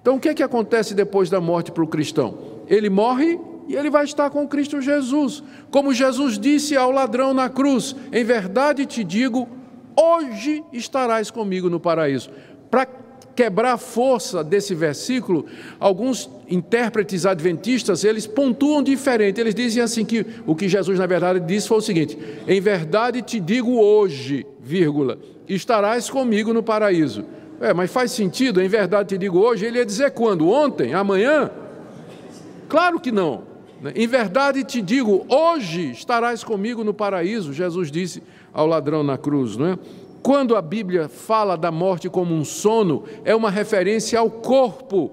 Então, o que, é que acontece depois da morte para o cristão? Ele morre e ele vai estar com Cristo Jesus. Como Jesus disse ao ladrão na cruz: Em verdade te digo, hoje estarás comigo no paraíso. Para quebrar a força desse versículo, alguns intérpretes adventistas, eles pontuam diferente. Eles dizem assim que o que Jesus na verdade disse foi o seguinte: "Em verdade te digo hoje, vírgula, estarás comigo no paraíso". É, mas faz sentido, em verdade te digo hoje, ele ia dizer quando? Ontem? Amanhã? Claro que não. Né? Em verdade te digo, hoje estarás comigo no paraíso, Jesus disse ao ladrão na cruz, não é? Quando a Bíblia fala da morte como um sono, é uma referência ao corpo.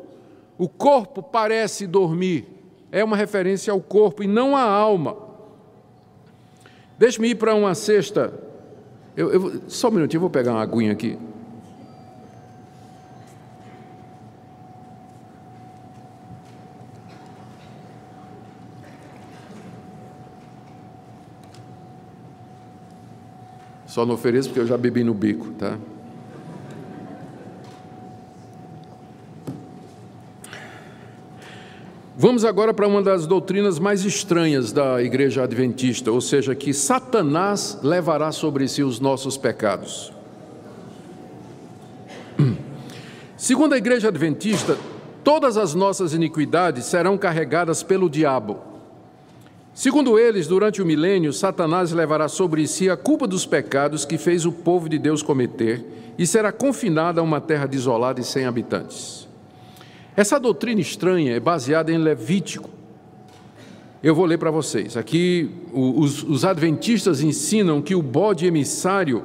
O corpo parece dormir, é uma referência ao corpo e não à alma. Deixe-me ir para uma sexta. Eu, eu, só um minutinho, eu vou pegar uma aguinha aqui. Só não ofereço porque eu já bebi no bico, tá? Vamos agora para uma das doutrinas mais estranhas da igreja adventista, ou seja, que Satanás levará sobre si os nossos pecados. Segundo a igreja adventista, todas as nossas iniquidades serão carregadas pelo diabo. Segundo eles, durante o milênio, Satanás levará sobre si a culpa dos pecados que fez o povo de Deus cometer e será confinado a uma terra desolada e sem habitantes. Essa doutrina estranha é baseada em Levítico. Eu vou ler para vocês. Aqui, os, os adventistas ensinam que o bode emissário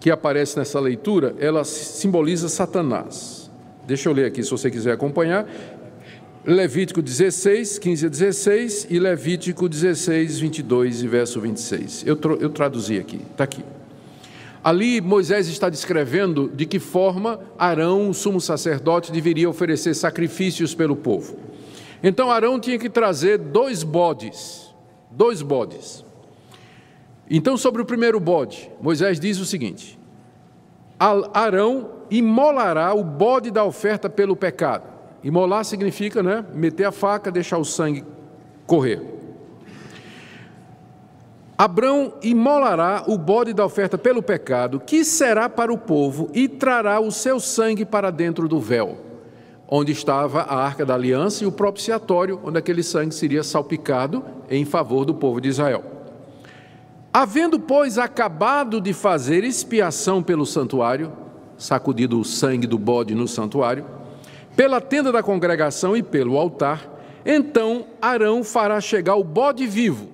que aparece nessa leitura, ela simboliza Satanás. Deixa eu ler aqui se você quiser acompanhar. Levítico 16, 15 a 16 e Levítico 16, 22 e verso 26. Eu, eu traduzi aqui, está aqui. Ali Moisés está descrevendo de que forma Arão, o sumo sacerdote, deveria oferecer sacrifícios pelo povo. Então Arão tinha que trazer dois bodes, dois bodes. Então, sobre o primeiro bode, Moisés diz o seguinte: Arão imolará o bode da oferta pelo pecado Imolar significa né, meter a faca, deixar o sangue correr. Abrão imolará o bode da oferta pelo pecado, que será para o povo, e trará o seu sangue para dentro do véu. onde estava a arca da aliança e o propiciatório, onde aquele sangue seria salpicado em favor do povo de Israel. Havendo, pois, acabado de fazer expiação pelo santuário, sacudido o sangue do bode no santuário, pela tenda da congregação e pelo altar, então Arão fará chegar o bode vivo.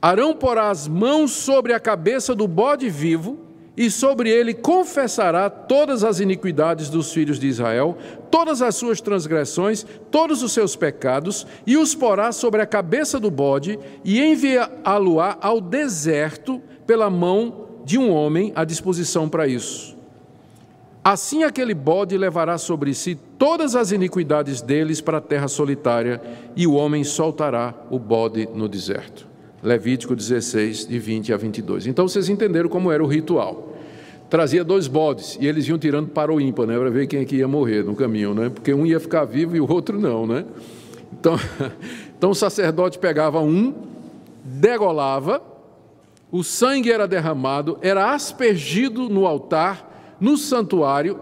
Arão porá as mãos sobre a cabeça do bode vivo, e sobre ele confessará todas as iniquidades dos filhos de Israel, todas as suas transgressões, todos os seus pecados, e os porá sobre a cabeça do bode, e enviá-lo ao deserto pela mão de um homem à disposição para isso. Assim aquele bode levará sobre si todas as iniquidades deles para a terra solitária, e o homem soltará o bode no deserto. Levítico 16, de 20 a 22. Então vocês entenderam como era o ritual. Trazia dois bodes e eles iam tirando para o ímpar, né, para ver quem é que ia morrer no caminho, né, porque um ia ficar vivo e o outro não. Né? Então, então o sacerdote pegava um, degolava, o sangue era derramado, era aspergido no altar, no santuário,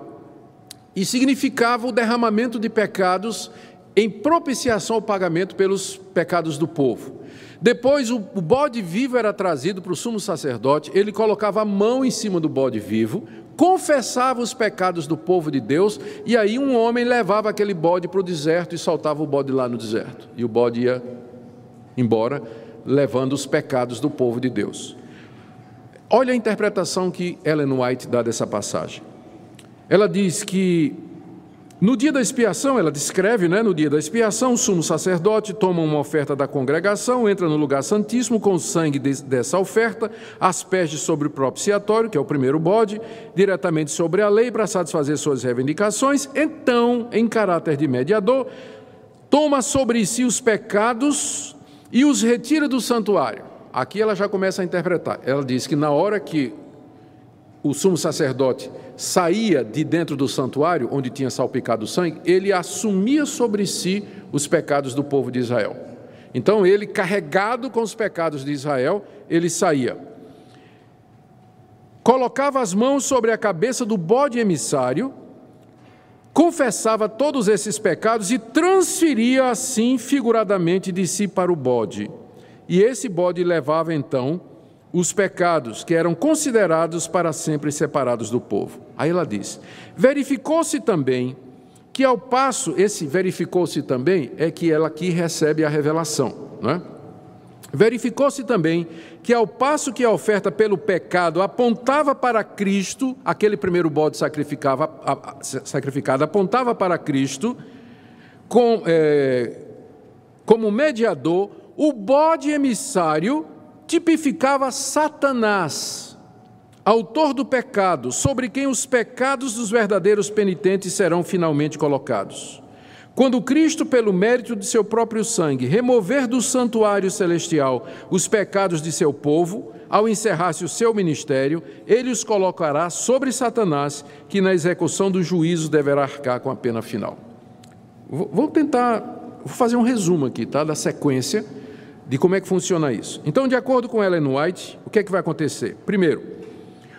e significava o derramamento de pecados em propiciação ao pagamento pelos pecados do povo. Depois o, bode vivo era trazido para o sumo sacerdote, ele colocava a mão em cima do bode vivo, confessava os pecados do povo de Deus, e aí um homem levava aquele bode para o deserto e soltava o bode lá no deserto. E o bode ia embora, levando os pecados do povo de Deus. Olha a interpretação que Ellen White dá dessa passagem. Ela diz que no dia da expiação, ela descreve, né? No dia da expiação, o sumo sacerdote toma uma oferta da congregação, entra no lugar santíssimo com o sangue de, dessa oferta, asperge sobre o propiciatório, que é o primeiro bode, diretamente sobre a lei para satisfazer suas reivindicações. Então, em caráter de mediador, toma sobre si os pecados e os retira do santuário. Aqui ela já começa a interpretar. Ela diz que na hora que o sumo sacerdote saía de dentro do santuário, onde tinha salpicado o sangue, ele assumia sobre si os pecados do povo de Israel. Então ele, carregado com os pecados de Israel, ele saía. Colocava as mãos sobre a cabeça do bode emissário, confessava todos esses pecados e transferia assim figuradamente de si para o bode. E esse bode levava então os pecados que eram considerados para sempre separados do povo. Aí ela diz: verificou-se também que ao passo, esse verificou-se também é que ela aqui recebe a revelação, não é? Verificou-se também que, ao passo que a oferta pelo pecado apontava para Cristo, aquele primeiro bode sacrificado apontava para Cristo, com, é, como mediador, o bode emissário tipificava Satanás, autor do pecado, sobre quem os pecados dos verdadeiros penitentes serão finalmente colocados. Quando Cristo, pelo mérito de seu próprio sangue, remover do santuário celestial os pecados de seu povo, ao encerrar-se o seu ministério, ele os colocará sobre Satanás, que na execução do juízo deverá arcar com a pena final. Vou tentar, vou fazer um resumo aqui, tá, da sequência de como é que funciona isso. Então, de acordo com Ellen White, o que é que vai acontecer? Primeiro,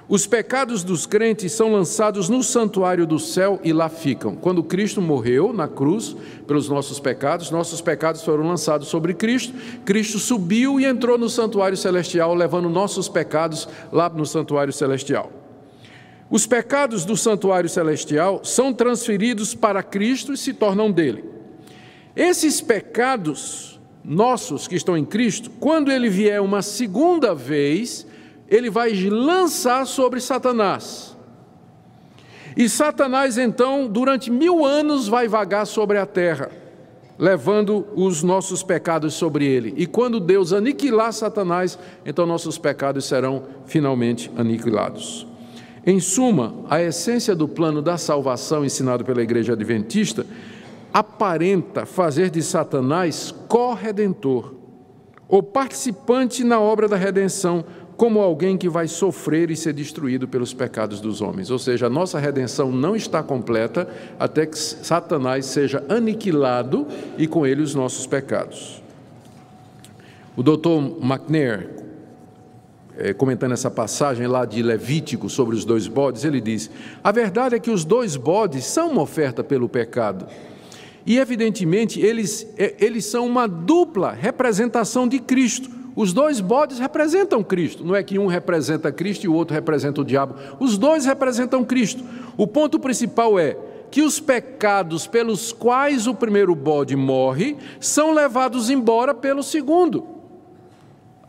os pecados dos crentes são lançados no santuário do céu e lá ficam. Quando Cristo morreu na cruz pelos nossos pecados, nossos pecados foram lançados sobre Cristo. Cristo subiu e entrou no santuário celestial, levando nossos pecados lá no santuário celestial. Os pecados do santuário celestial são transferidos para Cristo e se tornam dele. Esses pecados nossos que estão em Cristo, quando ele vier uma segunda vez, ele vai lançar sobre Satanás. E Satanás, então, durante mil anos, vai vagar sobre a terra, levando os nossos pecados sobre ele. E quando Deus aniquilar Satanás, então nossos pecados serão finalmente aniquilados. Em suma, a essência do plano da salvação ensinado pela Igreja Adventista aparenta fazer de Satanás corredentor, ou participante na obra da redenção, como alguém que vai sofrer e ser destruído pelos pecados dos homens. Ou seja, a nossa redenção não está completa até que Satanás seja aniquilado e com ele os nossos pecados. O doutor McNair, é, comentando essa passagem lá de Levítico sobre os dois bodes, ele diz: a verdade é que os dois bodes são uma oferta pelo pecado. E, evidentemente, eles, eles são uma dupla representação de Cristo. Os dois bodes representam Cristo. Não é que um representa Cristo e o outro representa o diabo. Os dois representam Cristo. O ponto principal é que os pecados pelos quais o primeiro bode morre são levados embora pelo segundo.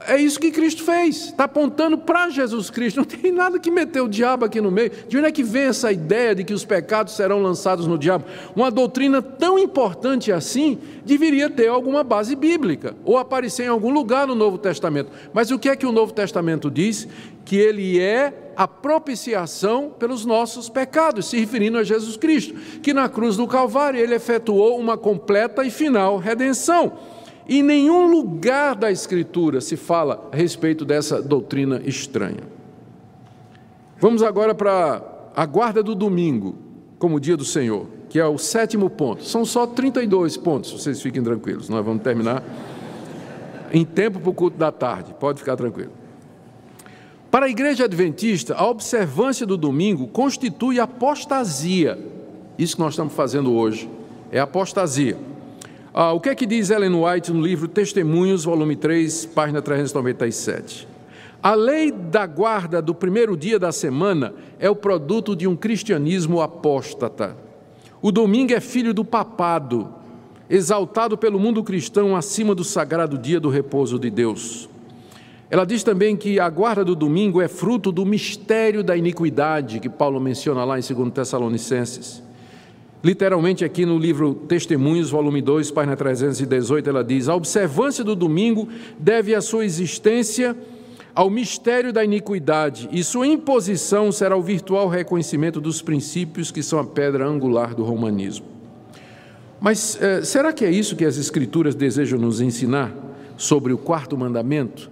É isso que Cristo fez, está apontando para Jesus Cristo. Não tem nada que meter o diabo aqui no meio. De onde é que vem essa ideia de que os pecados serão lançados no diabo? Uma doutrina tão importante assim deveria ter alguma base bíblica ou aparecer em algum lugar no Novo Testamento. Mas o que é que o Novo Testamento diz? Que ele é a propiciação pelos nossos pecados, se referindo a Jesus Cristo, que na cruz do Calvário ele efetuou uma completa e final redenção. Em nenhum lugar da Escritura se fala a respeito dessa doutrina estranha. Vamos agora para a guarda do domingo, como dia do Senhor, que é o sétimo ponto. São só 32 pontos, vocês fiquem tranquilos. Nós vamos terminar em tempo para o culto da tarde, pode ficar tranquilo. Para a igreja adventista, a observância do domingo constitui apostasia. Isso que nós estamos fazendo hoje é apostasia. Ah, o que é que diz Ellen White no livro Testemunhos, volume 3, página 397? A lei da guarda do primeiro dia da semana é o produto de um cristianismo apóstata. O domingo é filho do papado, exaltado pelo mundo cristão acima do sagrado dia do repouso de Deus. Ela diz também que a guarda do domingo é fruto do mistério da iniquidade que Paulo menciona lá em 2 Tessalonicenses. Literalmente, aqui no livro Testemunhos, volume 2, página 318, ela diz: A observância do domingo deve a sua existência ao mistério da iniquidade, e sua imposição será o virtual reconhecimento dos princípios que são a pedra angular do romanismo. Mas eh, será que é isso que as Escrituras desejam nos ensinar sobre o quarto mandamento?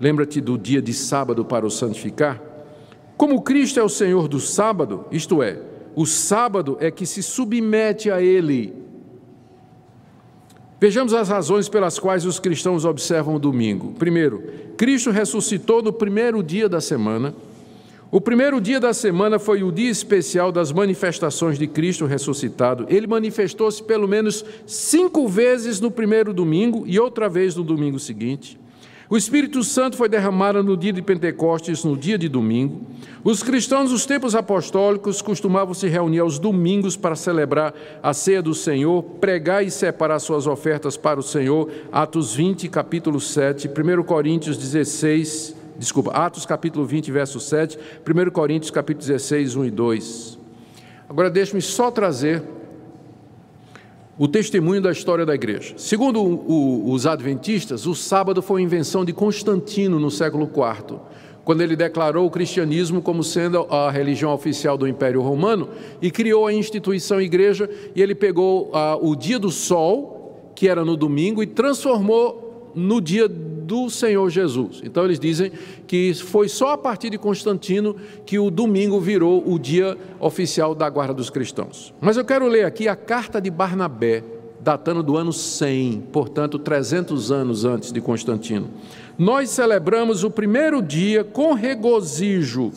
Lembra-te do dia de sábado para o santificar? Como Cristo é o Senhor do sábado, isto é, o sábado é que se submete a ele. Vejamos as razões pelas quais os cristãos observam o domingo. Primeiro, Cristo ressuscitou no primeiro dia da semana. O primeiro dia da semana foi o dia especial das manifestações de Cristo ressuscitado. Ele manifestou-se pelo menos cinco vezes no primeiro domingo e outra vez no domingo seguinte. O Espírito Santo foi derramado no dia de Pentecostes, no dia de domingo. Os cristãos dos tempos apostólicos costumavam se reunir aos domingos para celebrar a ceia do Senhor, pregar e separar suas ofertas para o Senhor. Atos 20, capítulo 7, 1 Coríntios 16, desculpa, Atos capítulo 20, verso 7, 1 Coríntios capítulo 16, 1 e 2. Agora deixe-me só trazer o testemunho da história da igreja. Segundo o, os adventistas, o sábado foi uma invenção de Constantino no século IV, quando ele declarou o cristianismo como sendo a religião oficial do Império Romano e criou a instituição igreja. E ele pegou ah, o dia do sol, que era no domingo, e transformou no dia do Senhor Jesus. Então eles dizem que foi só a partir de Constantino que o domingo virou o dia oficial da guarda dos cristãos. Mas eu quero ler aqui a carta de Barnabé, datando do ano 100, portanto 300 anos antes de Constantino. Nós celebramos o primeiro dia com regozijo,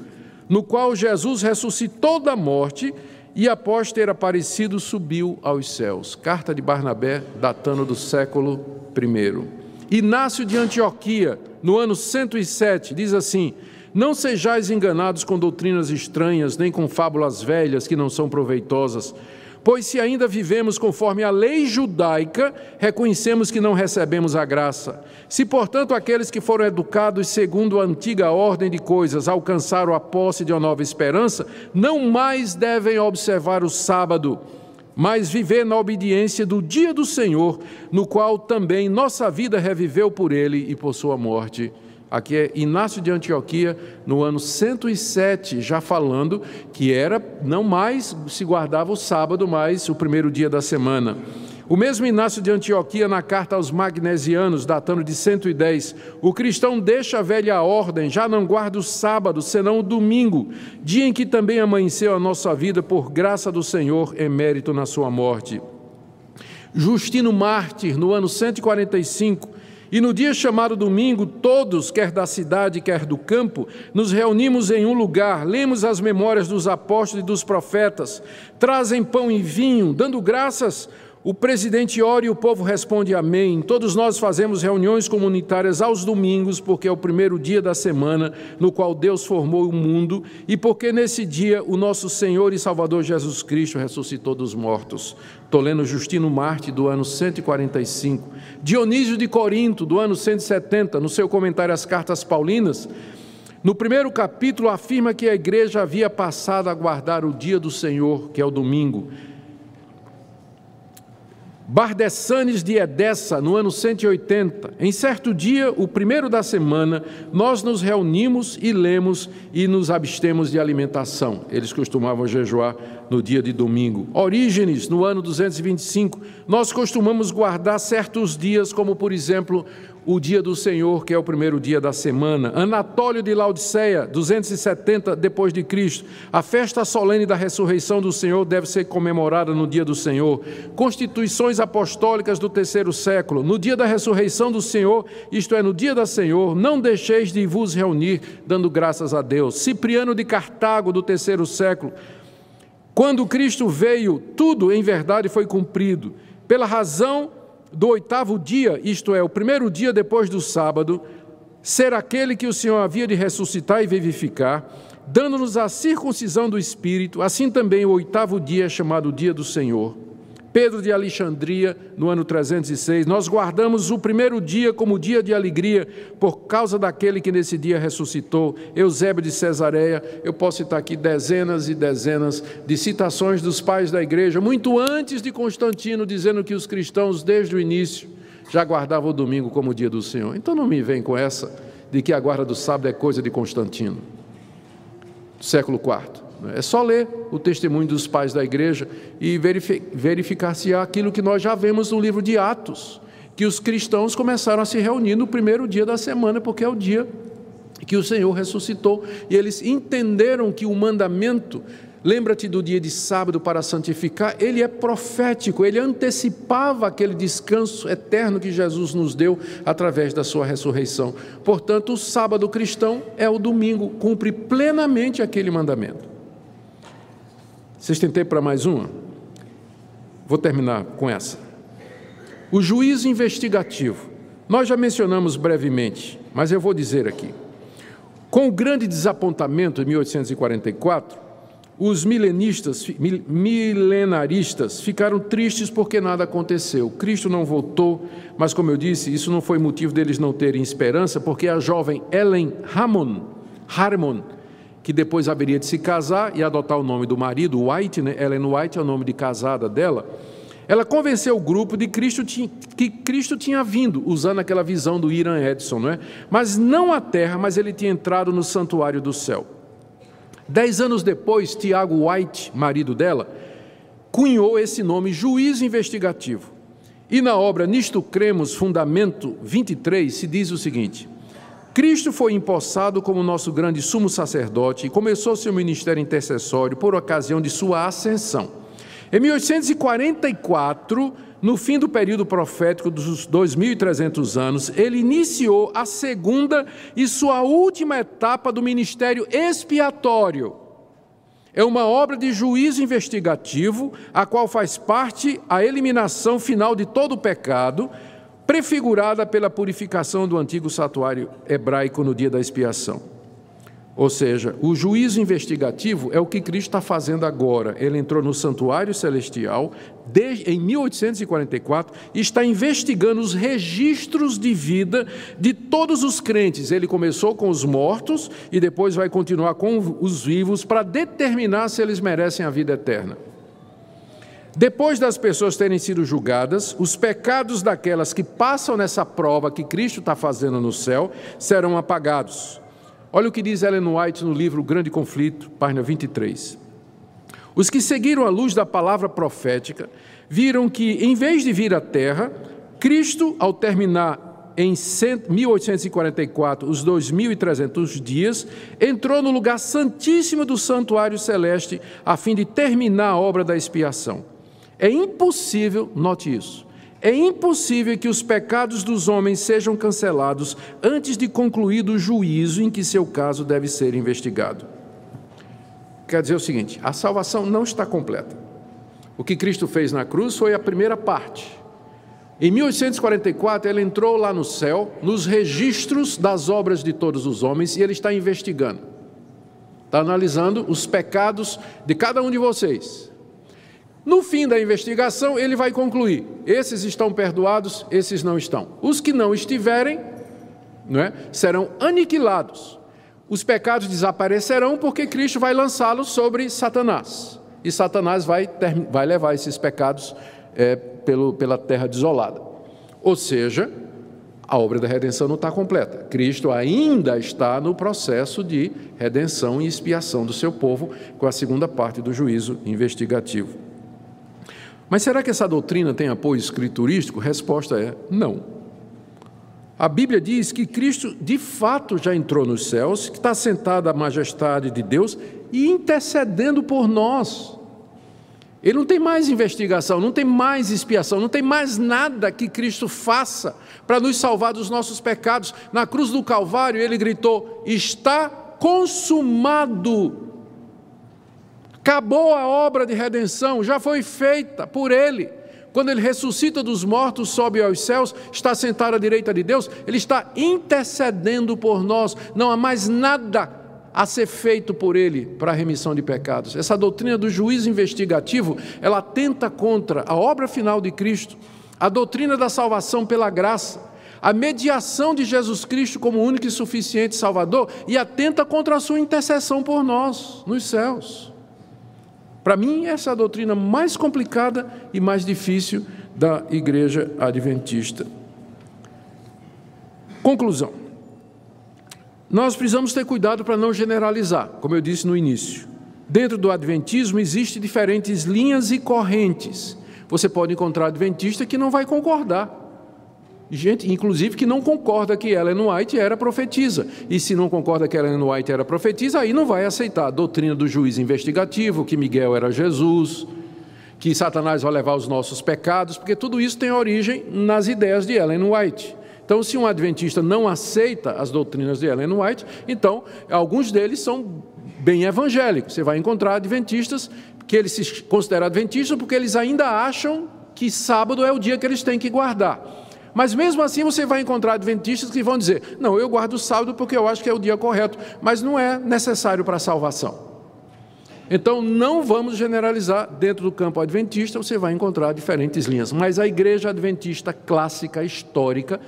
no qual Jesus ressuscitou da morte e após ter aparecido subiu aos céus. Carta de Barnabé, datando do século I. Inácio de Antioquia, no ano 107, diz assim: Não sejais enganados com doutrinas estranhas, nem com fábulas velhas que não são proveitosas. Pois se ainda vivemos conforme a lei judaica, reconhecemos que não recebemos a graça. Se, portanto, aqueles que foram educados segundo a antiga ordem de coisas alcançaram a posse de uma nova esperança, não mais devem observar o sábado mas viver na obediência do dia do Senhor, no qual também nossa vida reviveu por ele e por sua morte. Aqui é Inácio de Antioquia, no ano 107, já falando que era não mais se guardava o sábado, mas o primeiro dia da semana. O mesmo Inácio de Antioquia, na carta aos Magnesianos, datando de 110, o cristão deixa a velha ordem, já não guarda o sábado, senão o domingo, dia em que também amanheceu a nossa vida por graça do Senhor, emérito mérito na sua morte. Justino Mártir, no ano 145, E no dia chamado domingo, todos, quer da cidade, quer do campo, nos reunimos em um lugar, lemos as memórias dos apóstolos e dos profetas, trazem pão e vinho, dando graças o presidente ora e o povo responde amém. Todos nós fazemos reuniões comunitárias aos domingos, porque é o primeiro dia da semana no qual Deus formou o mundo e porque nesse dia o nosso Senhor e Salvador Jesus Cristo ressuscitou dos mortos. Estou lendo Justino Marte, do ano 145. Dionísio de Corinto, do ano 170, no seu comentário às cartas paulinas. No primeiro capítulo, afirma que a igreja havia passado a guardar o dia do Senhor, que é o domingo. Bardessanes de Edessa, no ano 180. Em certo dia, o primeiro da semana, nós nos reunimos e lemos e nos abstemos de alimentação. Eles costumavam jejuar no dia de domingo. Orígenes, no ano 225, nós costumamos guardar certos dias, como por exemplo o dia do Senhor, que é o primeiro dia da semana. Anatólio de Laodiceia, 270 depois de Cristo. A festa solene da ressurreição do Senhor deve ser comemorada no dia do Senhor. Constituições apostólicas do terceiro século. No dia da ressurreição do Senhor, isto é, no dia da Senhor, não deixeis de vos reunir, dando graças a Deus. Cipriano de Cartago, do terceiro século. Quando Cristo veio, tudo em verdade foi cumprido. Pela razão do oitavo dia, isto é, o primeiro dia depois do sábado, ser aquele que o Senhor havia de ressuscitar e vivificar, dando-nos a circuncisão do Espírito, assim também o oitavo dia é chamado dia do Senhor. Pedro de Alexandria, no ano 306, nós guardamos o primeiro dia como dia de alegria, por causa daquele que nesse dia ressuscitou. Eusébio de Cesareia, eu posso citar aqui dezenas e dezenas de citações dos pais da igreja, muito antes de Constantino, dizendo que os cristãos, desde o início, já guardavam o domingo como dia do Senhor. Então não me vem com essa de que a guarda do sábado é coisa de Constantino, século IV. É só ler o testemunho dos pais da igreja e verificar se há aquilo que nós já vemos no livro de Atos, que os cristãos começaram a se reunir no primeiro dia da semana, porque é o dia que o Senhor ressuscitou, e eles entenderam que o mandamento Lembra-te do dia de sábado para santificar, ele é profético, ele antecipava aquele descanso eterno que Jesus nos deu através da sua ressurreição. Portanto, o sábado cristão é o domingo, cumpre plenamente aquele mandamento. Vocês têm tempo para mais uma? Vou terminar com essa. O juízo investigativo. Nós já mencionamos brevemente, mas eu vou dizer aqui. Com o grande desapontamento de 1844, os milenistas, milenaristas ficaram tristes porque nada aconteceu. Cristo não voltou, mas como eu disse, isso não foi motivo deles não terem esperança, porque a jovem Ellen Harmon, Harmon que depois haveria de se casar e adotar o nome do marido, White, né? Ellen White é o nome de casada dela. Ela convenceu o grupo de Cristo que Cristo tinha vindo, usando aquela visão do Iran Edson, não é? Mas não a terra, mas ele tinha entrado no santuário do céu. Dez anos depois, Tiago White, marido dela, cunhou esse nome, juiz investigativo. E na obra Nisto Cremos, Fundamento 23, se diz o seguinte: Cristo foi empossado como nosso grande sumo sacerdote e começou seu ministério intercessório por ocasião de sua ascensão. Em 1844, no fim do período profético dos 2.300 anos, ele iniciou a segunda e sua última etapa do ministério expiatório. É uma obra de juízo investigativo, a qual faz parte a eliminação final de todo o pecado prefigurada pela purificação do antigo satuário hebraico no dia da expiação. Ou seja, o juízo investigativo é o que Cristo está fazendo agora. Ele entrou no santuário celestial desde, em 1844 e está investigando os registros de vida de todos os crentes. Ele começou com os mortos e depois vai continuar com os vivos para determinar se eles merecem a vida eterna. Depois das pessoas terem sido julgadas, os pecados daquelas que passam nessa prova que Cristo está fazendo no céu serão apagados. Olha o que diz Ellen White no livro Grande Conflito, página 23. Os que seguiram a luz da palavra profética viram que, em vez de vir à terra, Cristo, ao terminar em 1844 os 2.300 dias, entrou no lugar santíssimo do santuário celeste a fim de terminar a obra da expiação. É impossível, note isso, É impossível que os pecados dos homens sejam cancelados antes de concluído o juízo em que seu caso deve ser investigado. Quer dizer o seguinte: a salvação não está completa. O que Cristo fez na cruz foi a primeira parte. Em 1844, ele entrou lá no céu, nos registros das obras de todos os homens, e ele está investigando. Está analisando os pecados de cada um de vocês. No fim da investigação, ele vai concluir: esses estão perdoados, esses não estão. Os que não estiverem, não é, serão aniquilados. Os pecados desaparecerão porque Cristo vai lançá-los sobre Satanás. E Satanás vai, ter, vai levar esses pecados é, pelo, pela terra desolada. Ou seja, a obra da redenção não está completa. Cristo ainda está no processo de redenção e expiação do seu povo, com a segunda parte do juízo investigativo. Mas será que essa doutrina tem apoio escriturístico? Resposta é não. A Bíblia diz que Cristo de fato já entrou nos céus, que está sentado à majestade de Deus e intercedendo por nós. Ele não tem mais investigação, não tem mais expiação, não tem mais nada que Cristo faça para nos salvar dos nossos pecados. Na cruz do Calvário, ele gritou: Está consumado. Acabou a obra de redenção, já foi feita por ele. Quando ele ressuscita dos mortos, sobe aos céus, está sentado à direita de Deus, ele está intercedendo por nós. Não há mais nada a ser feito por ele para a remissão de pecados. Essa doutrina do juízo investigativo, ela tenta contra a obra final de Cristo, a doutrina da salvação pela graça, a mediação de Jesus Cristo como único e suficiente Salvador e atenta contra a sua intercessão por nós nos céus. Para mim, essa é a doutrina mais complicada e mais difícil da igreja adventista. Conclusão. Nós precisamos ter cuidado para não generalizar, como eu disse no início. Dentro do Adventismo existem diferentes linhas e correntes. Você pode encontrar adventista que não vai concordar. Gente, inclusive, que não concorda que Ellen White era profetisa. E se não concorda que Ellen White era profetisa, aí não vai aceitar a doutrina do juiz investigativo, que Miguel era Jesus, que Satanás vai levar os nossos pecados, porque tudo isso tem origem nas ideias de Ellen White. Então, se um adventista não aceita as doutrinas de Ellen White, então alguns deles são bem evangélicos. Você vai encontrar adventistas que eles se consideram adventistas porque eles ainda acham que sábado é o dia que eles têm que guardar. Mas mesmo assim você vai encontrar adventistas que vão dizer: não, eu guardo o sábado porque eu acho que é o dia correto, mas não é necessário para a salvação. Então, não vamos generalizar, dentro do campo adventista você vai encontrar diferentes linhas, mas a igreja adventista clássica, histórica,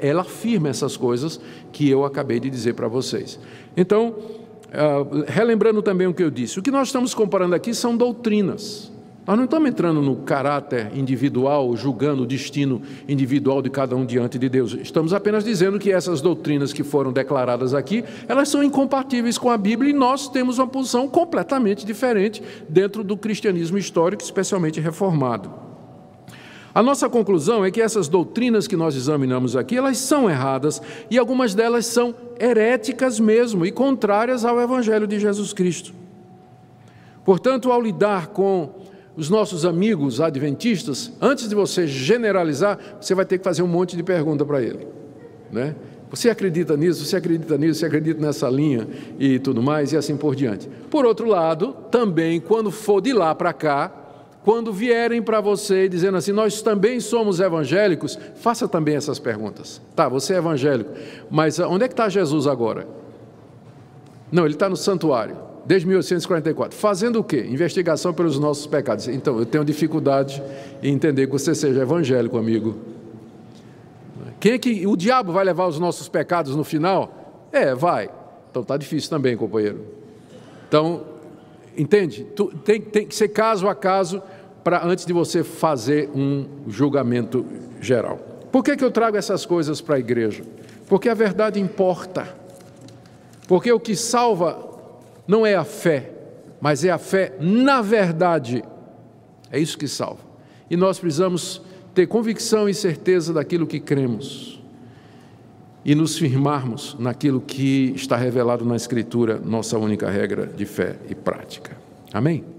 ela afirma essas coisas que eu acabei de dizer para vocês. Então, uh, relembrando também o que eu disse, o que nós estamos comparando aqui são doutrinas. Nós não estamos entrando no caráter individual, julgando o destino individual de cada um diante de Deus. Estamos apenas dizendo que essas doutrinas que foram declaradas aqui, elas são incompatíveis com a Bíblia e nós temos uma posição completamente diferente dentro do cristianismo histórico, especialmente reformado. A nossa conclusão é que essas doutrinas que nós examinamos aqui, elas são erradas e algumas delas são heréticas mesmo e contrárias ao evangelho de Jesus Cristo. Portanto, ao lidar com os nossos amigos adventistas, antes de você generalizar, você vai ter que fazer um monte de pergunta para ele, né? Você acredita nisso? Você acredita nisso? Você acredita nessa linha e tudo mais e assim por diante. Por outro lado, também quando for de lá para cá, quando vierem para você dizendo assim, nós também somos evangélicos, faça também essas perguntas. Tá, você é evangélico, mas onde é que está Jesus agora? Não, ele está no santuário, desde 1844. Fazendo o quê? Investigação pelos nossos pecados. Então, eu tenho dificuldade em entender que você seja evangélico, amigo. Quem é que o diabo vai levar os nossos pecados no final? É, vai. Então está difícil também, companheiro. Então, entende? Tem, tem que ser caso a caso para antes de você fazer um julgamento geral. Por que, que eu trago essas coisas para a igreja? Porque a verdade importa. Porque o que salva não é a fé, mas é a fé na verdade. É isso que salva. E nós precisamos ter convicção e certeza daquilo que cremos e nos firmarmos naquilo que está revelado na Escritura, nossa única regra de fé e prática. Amém?